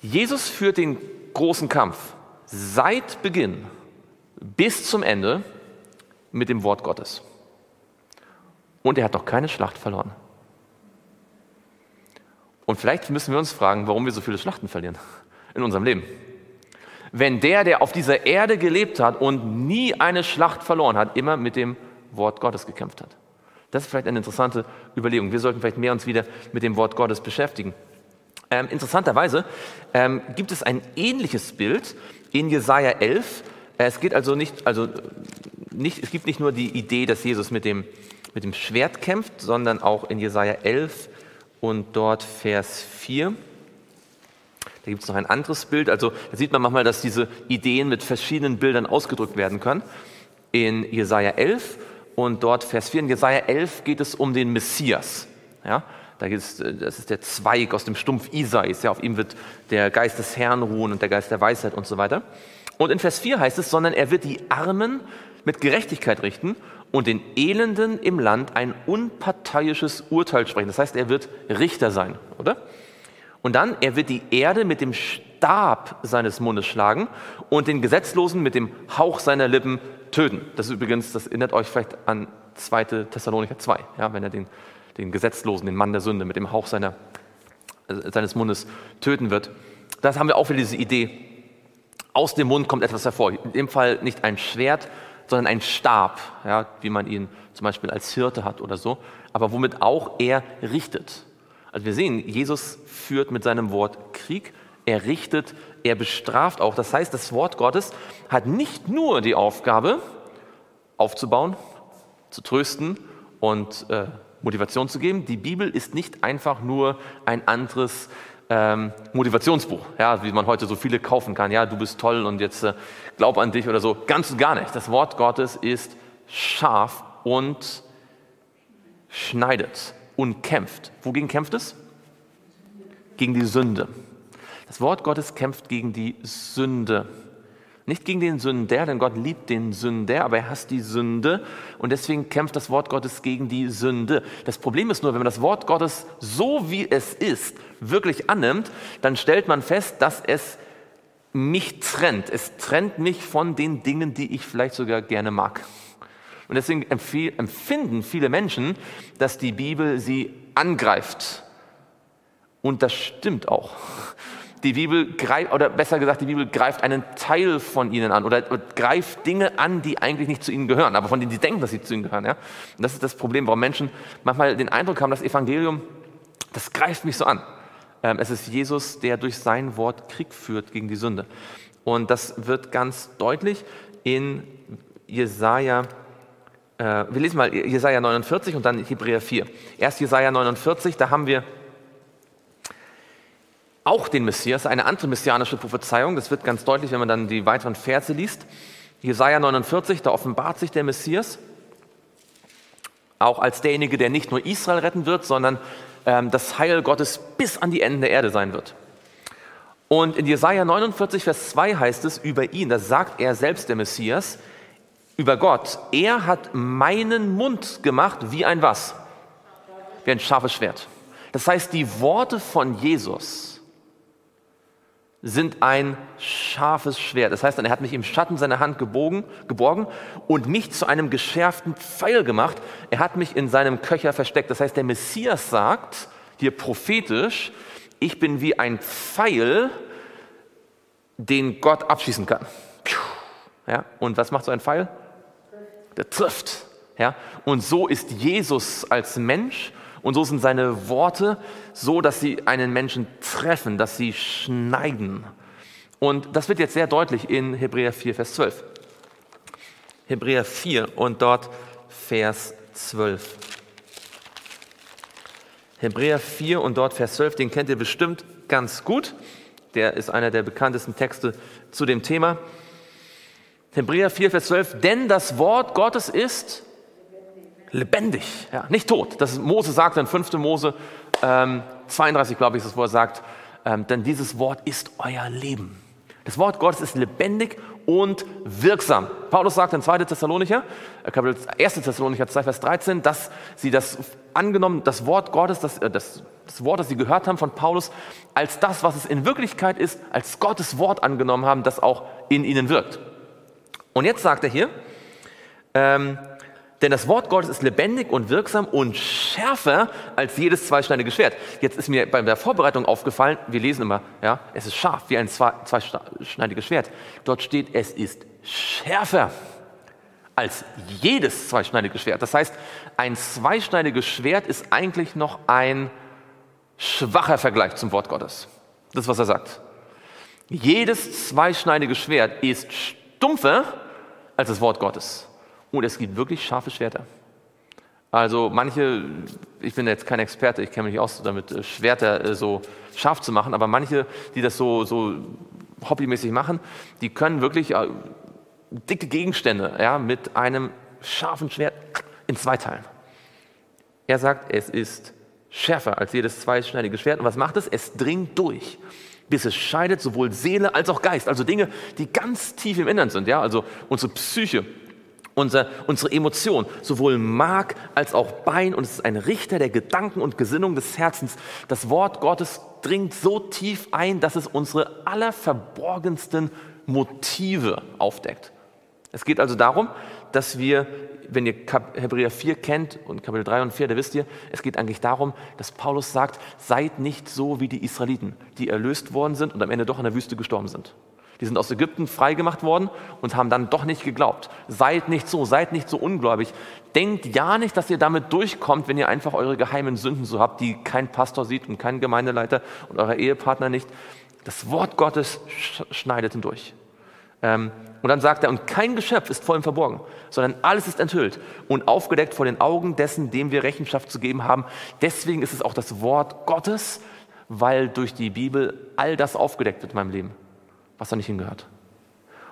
Jesus führt den großen Kampf seit Beginn bis zum Ende mit dem Wort Gottes. Und er hat noch keine Schlacht verloren. Und vielleicht müssen wir uns fragen, warum wir so viele Schlachten verlieren in unserem Leben. Wenn der, der auf dieser Erde gelebt hat und nie eine Schlacht verloren hat, immer mit dem Wort Gottes gekämpft hat. Das ist vielleicht eine interessante Überlegung. Wir sollten vielleicht mehr uns wieder mit dem Wort Gottes beschäftigen. Ähm, interessanterweise ähm, gibt es ein ähnliches Bild in Jesaja 11. Äh, es geht also nicht, also nicht, es gibt nicht nur die Idee, dass Jesus mit dem, mit dem Schwert kämpft, sondern auch in Jesaja 11 und dort Vers 4. Da gibt es noch ein anderes Bild. Also da sieht man manchmal, dass diese Ideen mit verschiedenen Bildern ausgedrückt werden können. In Jesaja 11 und dort Vers 4. In Jesaja 11 geht es um den Messias. Ja? Da geht's, äh, das ist der Zweig aus dem Stumpf Isais. Ja, auf ihm wird der Geist des Herrn ruhen und der Geist der Weisheit und so weiter. Und in Vers 4 heißt es, sondern er wird die Armen mit Gerechtigkeit richten und den Elenden im Land ein unparteiisches Urteil sprechen. Das heißt, er wird Richter sein, oder? Und dann, er wird die Erde mit dem Stab seines Mundes schlagen und den Gesetzlosen mit dem Hauch seiner Lippen töten. Das ist übrigens, das erinnert euch vielleicht an 2. Thessalonicher 2, ja, wenn er den den Gesetzlosen, den Mann der Sünde, mit dem Hauch seiner, äh, seines Mundes töten wird. Das haben wir auch wieder diese Idee. Aus dem Mund kommt etwas hervor. In dem Fall nicht ein Schwert, sondern ein Stab, ja, wie man ihn zum Beispiel als Hirte hat oder so, aber womit auch er richtet. Also wir sehen, Jesus führt mit seinem Wort Krieg, er richtet, er bestraft auch. Das heißt, das Wort Gottes hat nicht nur die Aufgabe, aufzubauen, zu trösten und äh, Motivation zu geben. Die Bibel ist nicht einfach nur ein anderes ähm, Motivationsbuch, ja, wie man heute so viele kaufen kann. Ja, du bist toll und jetzt äh, glaub an dich oder so. Ganz und gar nicht. Das Wort Gottes ist scharf und schneidet und kämpft. Wogegen kämpft es? Gegen die Sünde. Das Wort Gottes kämpft gegen die Sünde. Nicht gegen den Sünder, denn Gott liebt den Sünder, aber er hasst die Sünde und deswegen kämpft das Wort Gottes gegen die Sünde. Das Problem ist nur, wenn man das Wort Gottes so wie es ist wirklich annimmt, dann stellt man fest, dass es mich trennt. Es trennt mich von den Dingen, die ich vielleicht sogar gerne mag. Und deswegen empfinden viele Menschen, dass die Bibel sie angreift. Und das stimmt auch die Bibel greift, oder besser gesagt, die Bibel greift einen Teil von ihnen an oder, greift Dinge an, die eigentlich nicht zu ihnen gehören, aber von denen sie denken, dass sie zu ihnen gehören. Ja? Und das ist das Problem, warum Menschen manchmal den Eindruck haben, das Evangelium, das greift mich so an. Ähm, es ist Jesus, der durch sein Wort Krieg führt gegen die Sünde. Und das wird ganz deutlich in Jesaja äh, wir lesen mal Jesaja 49 und dann Hebräer 4. Erst Jesaja 49, da haben wir auch den Messias, eine andere messianische Prophezeiung. Das wird ganz deutlich, wenn man dann die weiteren Verse liest. Jesaja 49, da offenbart sich der Messias auch als derjenige, der nicht nur Israel retten wird, sondern ähm, das Heil Gottes bis an die Enden der Erde sein wird. Und in Jesaja 49, Vers 2 heißt es über ihn, da sagt er selbst, der Messias, über Gott, er hat meinen Mund gemacht wie ein was? Wie ein scharfes Schwert. Das heißt, die Worte von Jesus, sind ein scharfes Schwert. Das heißt, er hat mich im Schatten seiner Hand gebogen, geborgen und mich zu einem geschärften Pfeil gemacht. Er hat mich in seinem Köcher versteckt. Das heißt, der Messias sagt hier prophetisch, ich bin wie ein Pfeil, den Gott abschießen kann. Ja, und was macht so ein Pfeil? Der trifft. Ja, und so ist Jesus als Mensch und so sind seine Worte so, dass sie einen Menschen treffen, dass sie schneiden. Und das wird jetzt sehr deutlich in Hebräer 4, Vers 12. Hebräer 4 und dort Vers 12. Hebräer 4 und dort Vers 12, den kennt ihr bestimmt ganz gut. Der ist einer der bekanntesten Texte zu dem Thema. Hebräer 4, Vers 12, denn das Wort Gottes ist lebendig, ja, nicht tot. Das ist, Mose sagt in 5. Mose ähm, 32, glaube ich, ist das, wo er sagt, ähm, denn dieses Wort ist euer Leben. Das Wort Gottes ist lebendig und wirksam. Paulus sagt in 2. Thessalonicher, äh, Kapitel 1. Thessalonicher 2, Vers 13, dass sie das angenommen, das Wort Gottes, das, äh, das, das Wort, das sie gehört haben von Paulus, als das, was es in Wirklichkeit ist, als Gottes Wort angenommen haben, das auch in ihnen wirkt. Und jetzt sagt er hier, ähm, denn das Wort Gottes ist lebendig und wirksam und schärfer als jedes zweischneidige Schwert. Jetzt ist mir bei der Vorbereitung aufgefallen, wir lesen immer, ja, es ist scharf wie ein zweischneidiges Schwert. Dort steht, es ist schärfer als jedes zweischneidige Schwert. Das heißt, ein zweischneidiges Schwert ist eigentlich noch ein schwacher Vergleich zum Wort Gottes. Das ist, was er sagt. Jedes zweischneidige Schwert ist stumpfer als das Wort Gottes. Und es gibt wirklich scharfe Schwerter. Also manche, ich bin jetzt kein Experte, ich kenne mich nicht aus damit, äh, Schwerter äh, so scharf zu machen, aber manche, die das so, so hobbymäßig machen, die können wirklich äh, dicke Gegenstände ja, mit einem scharfen Schwert in zwei teilen. Er sagt, es ist schärfer als jedes zweischneidige Schwert. Und was macht es? Es dringt durch, bis es scheidet sowohl Seele als auch Geist. Also Dinge, die ganz tief im Innern sind. Ja? Also unsere Psyche, unser, unsere Emotion, sowohl Mark als auch Bein. Und es ist ein Richter der Gedanken und Gesinnung des Herzens. Das Wort Gottes dringt so tief ein, dass es unsere allerverborgensten Motive aufdeckt. Es geht also darum, dass wir, wenn ihr Hebräer 4 kennt und Kapitel 3 und 4, da wisst ihr, es geht eigentlich darum, dass Paulus sagt, seid nicht so wie die Israeliten, die erlöst worden sind und am Ende doch in der Wüste gestorben sind. Die sind aus Ägypten freigemacht worden und haben dann doch nicht geglaubt. Seid nicht so, seid nicht so ungläubig. Denkt ja nicht, dass ihr damit durchkommt, wenn ihr einfach eure geheimen Sünden so habt, die kein Pastor sieht und kein Gemeindeleiter und euer Ehepartner nicht. Das Wort Gottes schneidet hindurch. Ähm, und dann sagt er, und kein Geschöpf ist vor ihm verborgen, sondern alles ist enthüllt und aufgedeckt vor den Augen dessen, dem wir Rechenschaft zu geben haben. Deswegen ist es auch das Wort Gottes, weil durch die Bibel all das aufgedeckt wird in meinem Leben was da nicht hingehört.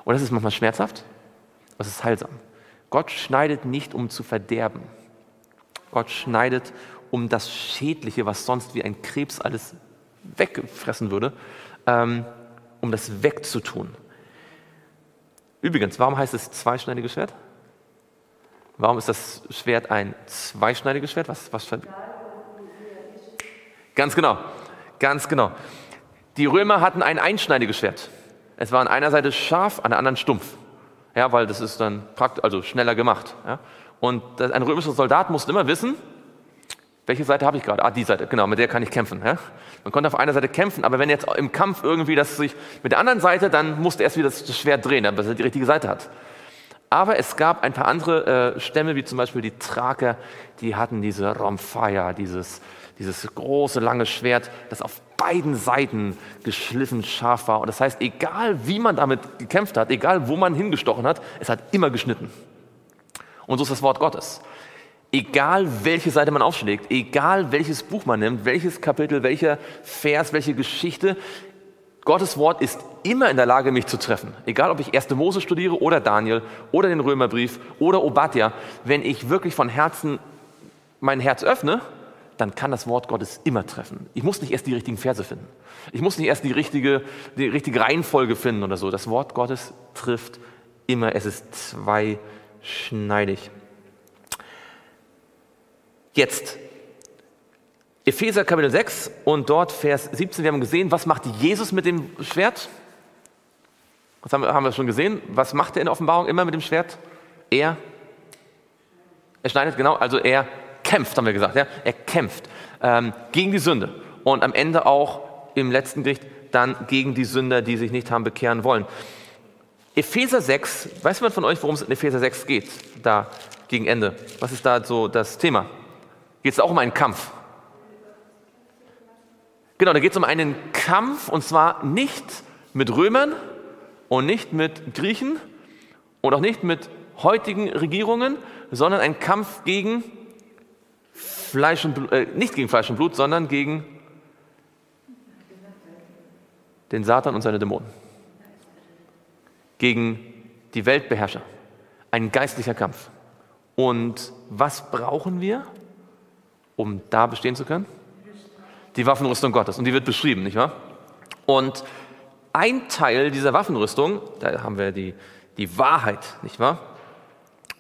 Und das ist manchmal schmerzhaft, das ist heilsam. Gott schneidet nicht, um zu verderben. Gott schneidet, um das Schädliche, was sonst wie ein Krebs alles wegfressen würde, ähm, um das wegzutun. Übrigens, warum heißt es zweischneidiges Schwert? Warum ist das Schwert ein zweischneidiges Schwert? Was, was ganz genau, ganz genau. Die Römer hatten ein einschneidiges Schwert. Es war an einer Seite scharf, an der anderen stumpf. Ja, weil das ist dann praktisch, also schneller gemacht. Ja. Und ein römischer Soldat musste immer wissen, welche Seite habe ich gerade? Ah, die Seite, genau, mit der kann ich kämpfen. Ja? Man konnte auf einer Seite kämpfen, aber wenn jetzt im Kampf irgendwie das sich mit der anderen Seite, dann musste er erst wieder das Schwert drehen, damit er die richtige Seite hat. Aber es gab ein paar andere äh, Stämme, wie zum Beispiel die Thraker, die hatten diese Romphaya, dieses, dieses große, lange Schwert, das auf beiden Seiten geschliffen scharf war. Und das heißt, egal wie man damit gekämpft hat, egal wo man hingestochen hat, es hat immer geschnitten. Und so ist das Wort Gottes. Egal welche Seite man aufschlägt, egal welches Buch man nimmt, welches Kapitel, welcher Vers, welche Geschichte, Gottes Wort ist immer in der Lage, mich zu treffen. Egal, ob ich 1. Mose studiere oder Daniel oder den Römerbrief oder Obadja, wenn ich wirklich von Herzen mein Herz öffne, dann kann das Wort Gottes immer treffen. Ich muss nicht erst die richtigen Verse finden. Ich muss nicht erst die richtige, die richtige Reihenfolge finden oder so. Das Wort Gottes trifft immer. Es ist zweischneidig. Jetzt Epheser Kapitel 6 und dort Vers 17. Wir haben gesehen, was macht Jesus mit dem Schwert? Was haben wir, haben wir schon gesehen? Was macht er in der Offenbarung immer mit dem Schwert? Er, er schneidet genau, also er kämpft, haben wir gesagt. Ja? Er kämpft ähm, gegen die Sünde und am Ende auch im letzten Gericht dann gegen die Sünder, die sich nicht haben bekehren wollen. Epheser 6, weiß jemand von euch, worum es in Epheser 6 geht? Da gegen Ende. Was ist da so das Thema? Geht es auch um einen Kampf? Genau, da geht es um einen Kampf und zwar nicht mit Römern und nicht mit Griechen und auch nicht mit heutigen Regierungen, sondern ein Kampf gegen Fleisch und Blut, äh, nicht gegen Fleisch und Blut, sondern gegen den Satan und seine Dämonen. Gegen die Weltbeherrscher. Ein geistlicher Kampf. Und was brauchen wir, um da bestehen zu können? Die Waffenrüstung Gottes. Und die wird beschrieben, nicht wahr? Und ein Teil dieser Waffenrüstung, da haben wir die, die Wahrheit, nicht wahr?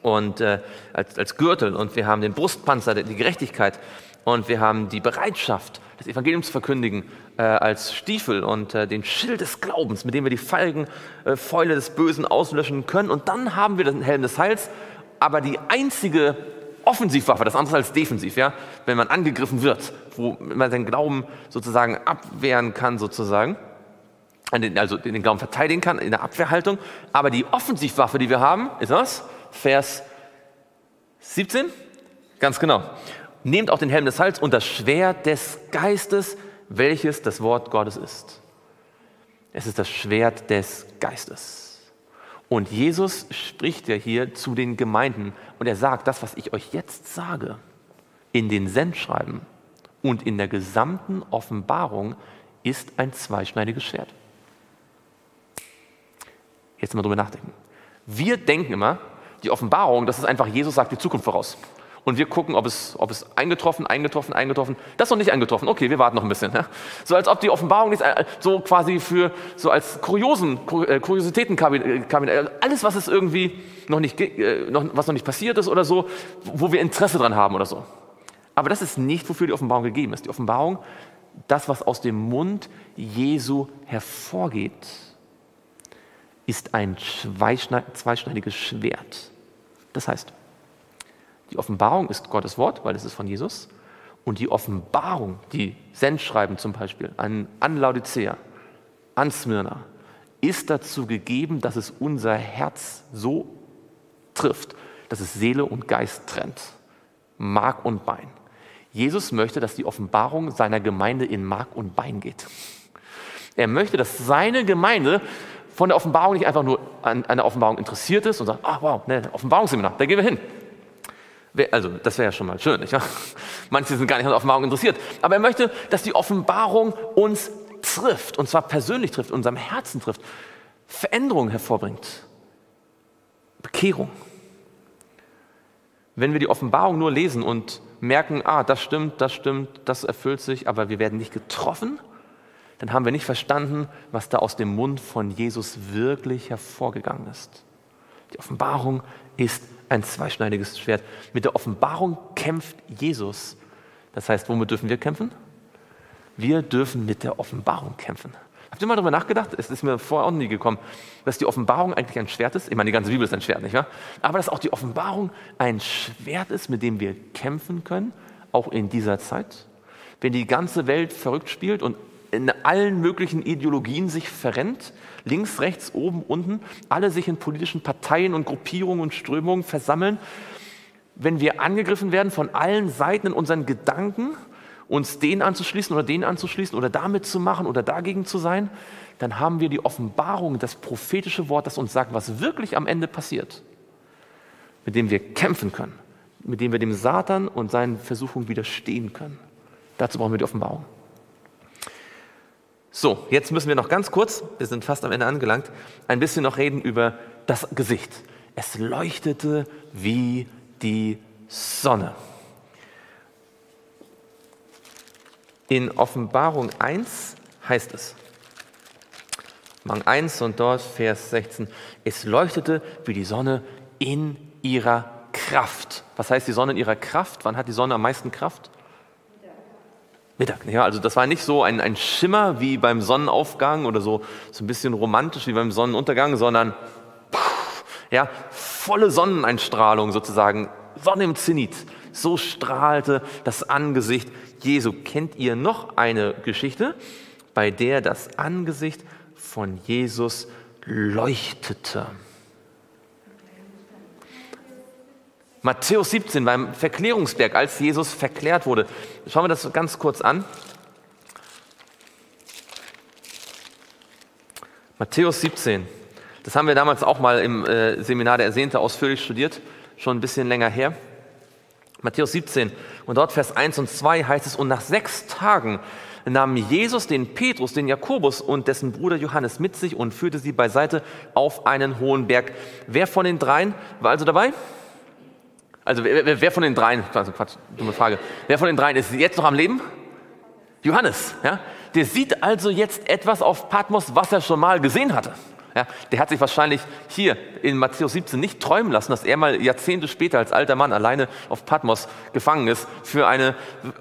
Und äh, als, als Gürtel und wir haben den Brustpanzer, die Gerechtigkeit und wir haben die Bereitschaft, das Evangelium zu verkündigen, äh, als Stiefel und äh, den Schild des Glaubens, mit dem wir die feigen äh, Fäule des Bösen auslöschen können. Und dann haben wir den Helm des Heils, aber die einzige Offensivwaffe, das andere als defensiv, ja, wenn man angegriffen wird, wo man seinen Glauben sozusagen abwehren kann, sozusagen, also den Glauben verteidigen kann in der Abwehrhaltung. Aber die Offensivwaffe, die wir haben, ist was? Vers 17? Ganz genau. Nehmt auch den Helm des Heils und das Schwert des Geistes, welches das Wort Gottes ist. Es ist das Schwert des Geistes. Und Jesus spricht ja hier zu den Gemeinden und er sagt, das, was ich euch jetzt sage, in den Sendschreiben und in der gesamten Offenbarung ist ein zweischneidiges Schwert. Jetzt mal drüber nachdenken. Wir denken immer, die Offenbarung, das ist einfach, Jesus sagt die Zukunft voraus und wir gucken, ob es, ob es eingetroffen, eingetroffen, eingetroffen. Das ist noch nicht eingetroffen. Okay, wir warten noch ein bisschen. Ja? So als ob die Offenbarung nicht äh, so quasi für so als Kuriosen, äh, Kuriositätenkabinett, äh, alles was es irgendwie noch nicht, noch, was noch nicht passiert ist oder so, wo wir Interesse dran haben oder so. Aber das ist nicht, wofür die Offenbarung gegeben ist. Die Offenbarung, das, was aus dem Mund Jesu hervorgeht, ist ein zweischneidiges Schwert. Das heißt, die Offenbarung ist Gottes Wort, weil es ist von Jesus. Und die Offenbarung, die Sendschreiben zum Beispiel an, an Laodicea, an Smyrna, ist dazu gegeben, dass es unser Herz so trifft, dass es Seele und Geist trennt, Mark und Bein. Jesus möchte, dass die Offenbarung seiner Gemeinde in Mark und Bein geht. Er möchte, dass seine Gemeinde von der Offenbarung nicht einfach nur an, an der Offenbarung interessiert ist und sagt, ach wow, ne, Offenbarungsseminar, da gehen wir hin. Also, das wäre ja schon mal schön, nicht wahr? Manche sind gar nicht an der Offenbarung interessiert. Aber er möchte, dass die Offenbarung uns trifft, und zwar persönlich trifft, unserem Herzen trifft, Veränderung hervorbringt, Bekehrung. Wenn wir die Offenbarung nur lesen und merken, ah, das stimmt, das stimmt, das erfüllt sich, aber wir werden nicht getroffen, dann haben wir nicht verstanden, was da aus dem Mund von Jesus wirklich hervorgegangen ist. Die Offenbarung ist ein zweischneidiges Schwert. Mit der Offenbarung kämpft Jesus. Das heißt, womit dürfen wir kämpfen? Wir dürfen mit der Offenbarung kämpfen. Habt ihr mal darüber nachgedacht? Es ist mir vorher auch nie gekommen, dass die Offenbarung eigentlich ein Schwert ist. Ich meine, die ganze Bibel ist ein Schwert, nicht wahr? Aber dass auch die Offenbarung ein Schwert ist, mit dem wir kämpfen können, auch in dieser Zeit. Wenn die ganze Welt verrückt spielt und in allen möglichen Ideologien sich verrennt, links, rechts, oben, unten, alle sich in politischen Parteien und Gruppierungen und Strömungen versammeln. Wenn wir angegriffen werden von allen Seiten in unseren Gedanken, uns den anzuschließen oder den anzuschließen oder damit zu machen oder dagegen zu sein, dann haben wir die Offenbarung, das prophetische Wort, das uns sagt, was wirklich am Ende passiert, mit dem wir kämpfen können, mit dem wir dem Satan und seinen Versuchungen widerstehen können. Dazu brauchen wir die Offenbarung. So, jetzt müssen wir noch ganz kurz, wir sind fast am Ende angelangt, ein bisschen noch reden über das Gesicht. Es leuchtete wie die Sonne. In Offenbarung 1 heißt es, Mang 1 und dort Vers 16, es leuchtete wie die Sonne in ihrer Kraft. Was heißt die Sonne in ihrer Kraft? Wann hat die Sonne am meisten Kraft? Mittag. Ja, also das war nicht so ein, ein Schimmer wie beim Sonnenaufgang oder so, so ein bisschen romantisch wie beim Sonnenuntergang, sondern ja, volle Sonneneinstrahlung sozusagen, Sonne im Zenit. So strahlte das Angesicht Jesu. Kennt ihr noch eine Geschichte, bei der das Angesicht von Jesus leuchtete? Matthäus 17 beim Verklärungsberg, als Jesus verklärt wurde. Schauen wir das ganz kurz an. Matthäus 17. Das haben wir damals auch mal im äh, Seminar der Ersehnte ausführlich studiert, schon ein bisschen länger her. Matthäus 17 und dort Vers 1 und 2 heißt es, und nach sechs Tagen, nahm Jesus den Petrus, den Jakobus und dessen Bruder Johannes mit sich und führte sie beiseite auf einen hohen Berg. Wer von den dreien war also dabei? Also wer, wer von den dreien, also Quatsch, dumme Frage, wer von den dreien ist jetzt noch am Leben? Johannes, ja? Der sieht also jetzt etwas auf Patmos, was er schon mal gesehen hatte. Ja, der hat sich wahrscheinlich hier in Matthäus 17 nicht träumen lassen, dass er mal Jahrzehnte später als alter Mann alleine auf Patmos gefangen ist für eine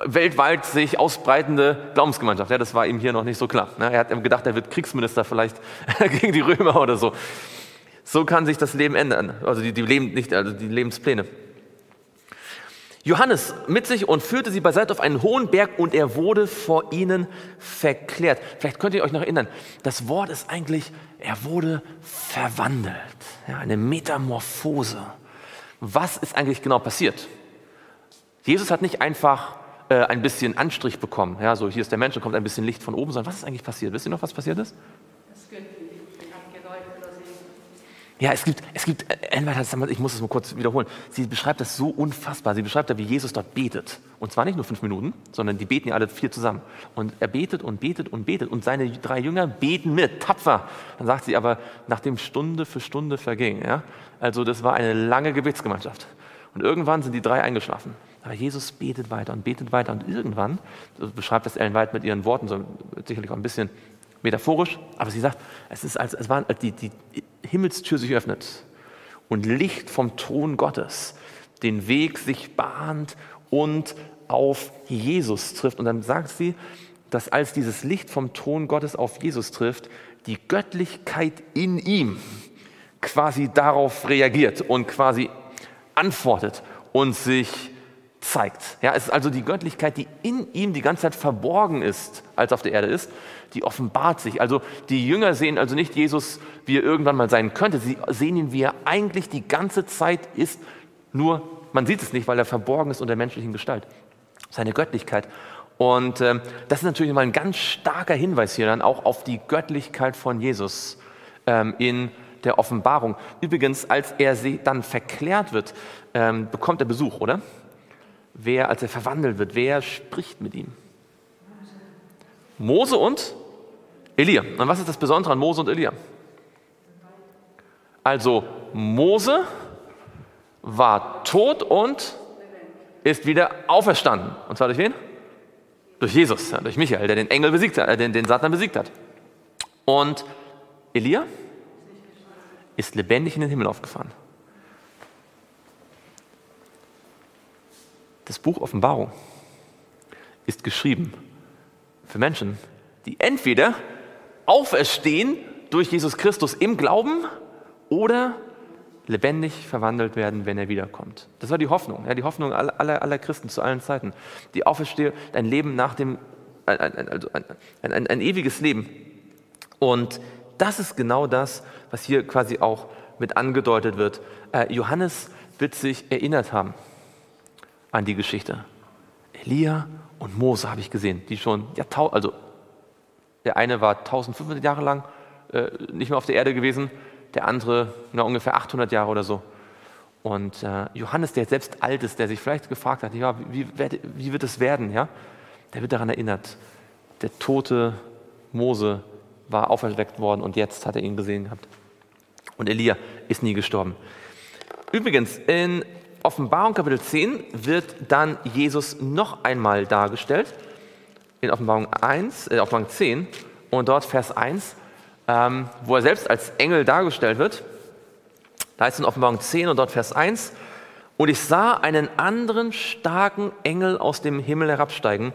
weltweit sich ausbreitende Glaubensgemeinschaft. Ja, das war ihm hier noch nicht so klar. Ja, er hat gedacht, er wird Kriegsminister vielleicht gegen die Römer oder so. So kann sich das Leben ändern, also die, die, Leben, nicht, also die Lebenspläne. Johannes mit sich und führte sie beiseite auf einen hohen Berg und er wurde vor ihnen verklärt. Vielleicht könnt ihr euch noch erinnern, das Wort ist eigentlich, er wurde verwandelt. Ja, eine Metamorphose. Was ist eigentlich genau passiert? Jesus hat nicht einfach äh, ein bisschen Anstrich bekommen. Ja, so hier ist der Mensch und kommt ein bisschen Licht von oben, sondern was ist eigentlich passiert? Wisst ihr noch, was passiert ist? Ja, es gibt, es gibt, äh, ich muss es mal kurz wiederholen. Sie beschreibt das so unfassbar. Sie beschreibt da, wie Jesus dort betet. Und zwar nicht nur fünf Minuten, sondern die beten ja alle vier zusammen. Und er betet und betet und betet. Und seine drei Jünger beten mit, tapfer. Dann sagt sie aber, nachdem Stunde für Stunde verging. Ja? Also das war eine lange Gebetsgemeinschaft. Und irgendwann sind die drei eingeschlafen. Aber Jesus betet weiter und betet weiter. Und irgendwann, so beschreibt das Ellen White mit ihren Worten, so sicherlich auch ein bisschen metaphorisch, aber sie sagt, es ist als, es war die, die Himmelstür sich öffnet und Licht vom Thron Gottes den Weg sich bahnt und auf Jesus trifft. Und dann sagt sie, dass als dieses Licht vom Thron Gottes auf Jesus trifft, die Göttlichkeit in ihm quasi darauf reagiert und quasi antwortet und sich zeigt. Ja, es ist also die Göttlichkeit, die in ihm die ganze Zeit verborgen ist, als auf der Erde ist, die offenbart sich. Also die Jünger sehen also nicht Jesus, wie er irgendwann mal sein könnte. Sie sehen ihn, wie er eigentlich die ganze Zeit ist. Nur man sieht es nicht, weil er verborgen ist unter menschlichen Gestalt. Seine Göttlichkeit. Und äh, das ist natürlich mal ein ganz starker Hinweis hier dann auch auf die Göttlichkeit von Jesus ähm, in der Offenbarung. Übrigens, als er sie dann verklärt wird, ähm, bekommt er Besuch, oder? Wer, als er verwandelt wird, wer spricht mit ihm? Mose und Elia. Und was ist das Besondere an Mose und Elia? Also Mose war tot und ist wieder auferstanden. Und zwar durch wen? Durch Jesus, durch Michael, der den Engel besiegt hat, äh, den, den Satan besiegt hat. Und Elia ist lebendig in den Himmel aufgefahren. Das Buch Offenbarung ist geschrieben für Menschen, die entweder auferstehen durch Jesus Christus im Glauben oder lebendig verwandelt werden, wenn er wiederkommt. Das war die Hoffnung, ja, die Hoffnung aller, aller, aller Christen zu allen Zeiten. Die Auferstehung, ein Leben nach dem, ein, ein, also ein, ein, ein ewiges Leben. Und das ist genau das, was hier quasi auch mit angedeutet wird. Äh, Johannes wird sich erinnert haben an die Geschichte. Elia und Mose habe ich gesehen, die schon, ja, also der eine war 1500 Jahre lang äh, nicht mehr auf der Erde gewesen, der andere na, ungefähr 800 Jahre oder so. Und äh, Johannes, der selbst alt ist, der sich vielleicht gefragt hat, ja, wie, wie wird es werden, ja, der wird daran erinnert, der tote Mose war auferweckt worden und jetzt hat er ihn gesehen gehabt. Und Elia ist nie gestorben. Übrigens, in Offenbarung Kapitel 10 wird dann Jesus noch einmal dargestellt, in Offenbarung, 1, äh, Offenbarung 10 und dort Vers 1, ähm, wo er selbst als Engel dargestellt wird. Da es in Offenbarung 10 und dort Vers 1, und ich sah einen anderen starken Engel aus dem Himmel herabsteigen,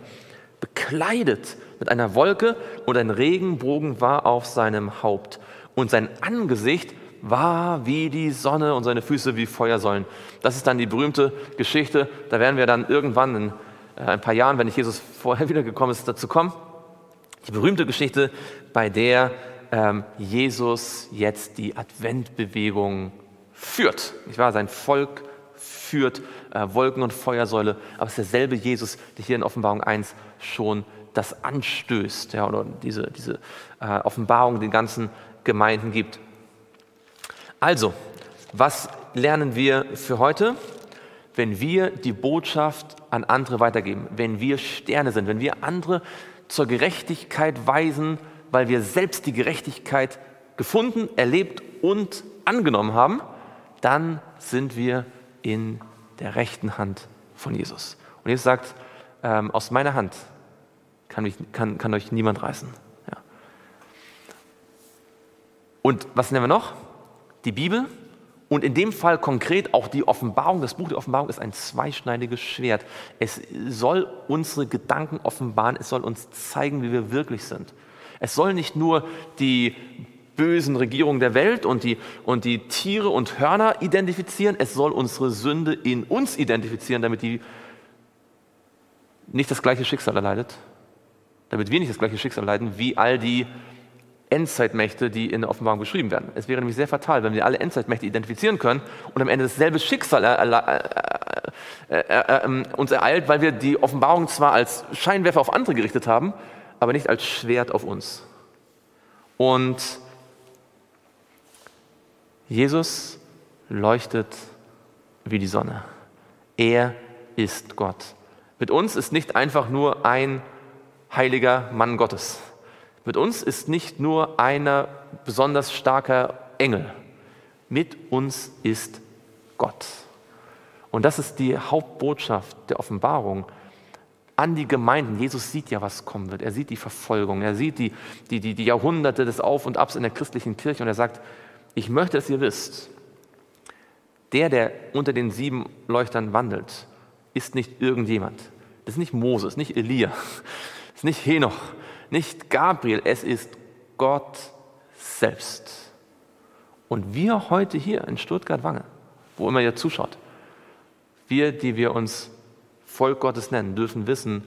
bekleidet mit einer Wolke und ein Regenbogen war auf seinem Haupt und sein Angesicht war wie die Sonne und seine Füße wie Feuersäulen. Das ist dann die berühmte Geschichte. Da werden wir dann irgendwann in äh, ein paar Jahren, wenn nicht Jesus vorher wiedergekommen ist, dazu kommen. Die berühmte Geschichte, bei der ähm, Jesus jetzt die Adventbewegung führt. Ich war sein Volk führt äh, Wolken und Feuersäule, aber es ist derselbe Jesus, der hier in Offenbarung 1 schon das anstößt, ja, oder diese, diese äh, Offenbarung den ganzen Gemeinden gibt. Also, was lernen wir für heute? Wenn wir die Botschaft an andere weitergeben, wenn wir Sterne sind, wenn wir andere zur Gerechtigkeit weisen, weil wir selbst die Gerechtigkeit gefunden, erlebt und angenommen haben, dann sind wir in der rechten Hand von Jesus. Und Jesus sagt, ähm, aus meiner Hand kann, mich, kann, kann euch niemand reißen. Ja. Und was nennen wir noch? Die Bibel und in dem Fall konkret auch die Offenbarung. Das Buch der Offenbarung ist ein zweischneidiges Schwert. Es soll unsere Gedanken offenbaren, es soll uns zeigen, wie wir wirklich sind. Es soll nicht nur die bösen Regierungen der Welt und die, und die Tiere und Hörner identifizieren, es soll unsere Sünde in uns identifizieren, damit die nicht das gleiche Schicksal erleidet, damit wir nicht das gleiche Schicksal erleiden wie all die Endzeitmächte, die in der Offenbarung beschrieben werden. Es wäre nämlich sehr fatal, wenn wir alle Endzeitmächte identifizieren können und am Ende dasselbe Schicksal äh, äh, äh, uns ereilt, weil wir die Offenbarung zwar als Scheinwerfer auf andere gerichtet haben, aber nicht als Schwert auf uns. Und Jesus leuchtet wie die Sonne. Er ist Gott. Mit uns ist nicht einfach nur ein heiliger Mann Gottes. Mit uns ist nicht nur einer besonders starker Engel. Mit uns ist Gott. Und das ist die Hauptbotschaft der Offenbarung an die Gemeinden. Jesus sieht ja, was kommen wird. Er sieht die Verfolgung, er sieht die, die, die, die Jahrhunderte des Auf und Abs in der christlichen Kirche und er sagt, ich möchte, dass ihr wisst, der, der unter den sieben Leuchtern wandelt, ist nicht irgendjemand. Das ist nicht Moses, nicht Elia, das ist nicht Henoch, nicht Gabriel, es ist Gott selbst. Und wir heute hier in Stuttgart-Wange, wo immer ihr zuschaut, wir, die wir uns Volk Gottes nennen, dürfen wissen,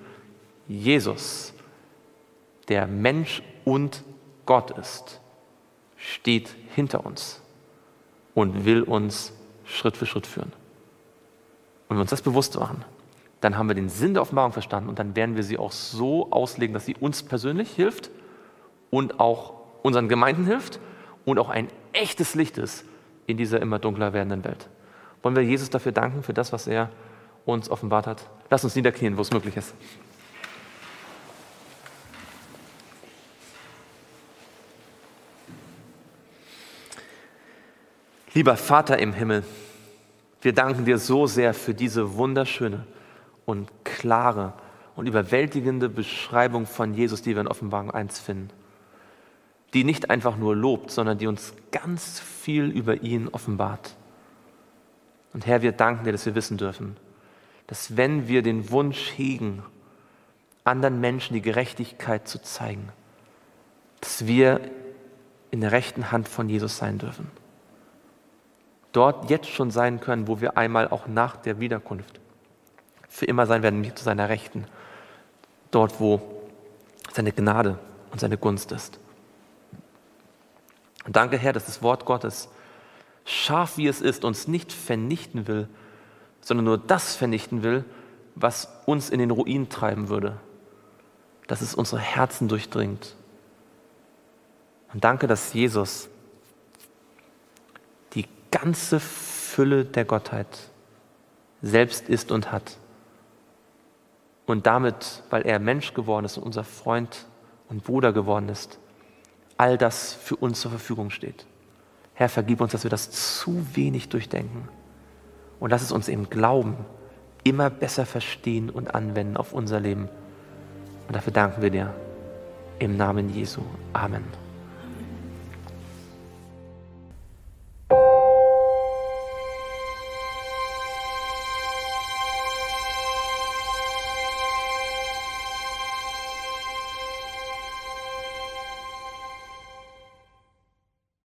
Jesus, der Mensch und Gott ist, steht hinter uns und will uns Schritt für Schritt führen. Und wenn wir uns das bewusst machen, dann haben wir den Sinn der Offenbarung verstanden und dann werden wir sie auch so auslegen, dass sie uns persönlich hilft und auch unseren Gemeinden hilft und auch ein echtes Licht ist in dieser immer dunkler werdenden Welt. Wollen wir Jesus dafür danken, für das, was er uns offenbart hat? Lass uns niederknien, wo es möglich ist. Lieber Vater im Himmel, wir danken dir so sehr für diese wunderschöne und klare und überwältigende Beschreibung von Jesus, die wir in Offenbarung 1 finden. Die nicht einfach nur lobt, sondern die uns ganz viel über ihn offenbart. Und Herr, wir danken dir, dass wir wissen dürfen, dass wenn wir den Wunsch hegen, anderen Menschen die Gerechtigkeit zu zeigen, dass wir in der rechten Hand von Jesus sein dürfen. Dort jetzt schon sein können, wo wir einmal auch nach der Wiederkunft für immer sein werden, zu seiner Rechten. Dort, wo seine Gnade und seine Gunst ist. Und danke, Herr, dass das Wort Gottes, scharf wie es ist, uns nicht vernichten will, sondern nur das vernichten will, was uns in den Ruin treiben würde. Dass es unsere Herzen durchdringt. Und danke, dass Jesus die ganze Fülle der Gottheit selbst ist und hat und damit, weil er Mensch geworden ist und unser Freund und Bruder geworden ist, all das für uns zur Verfügung steht. Herr, vergib uns, dass wir das zu wenig durchdenken und lass es uns im Glauben immer besser verstehen und anwenden auf unser Leben. Und dafür danken wir dir im Namen Jesu. Amen.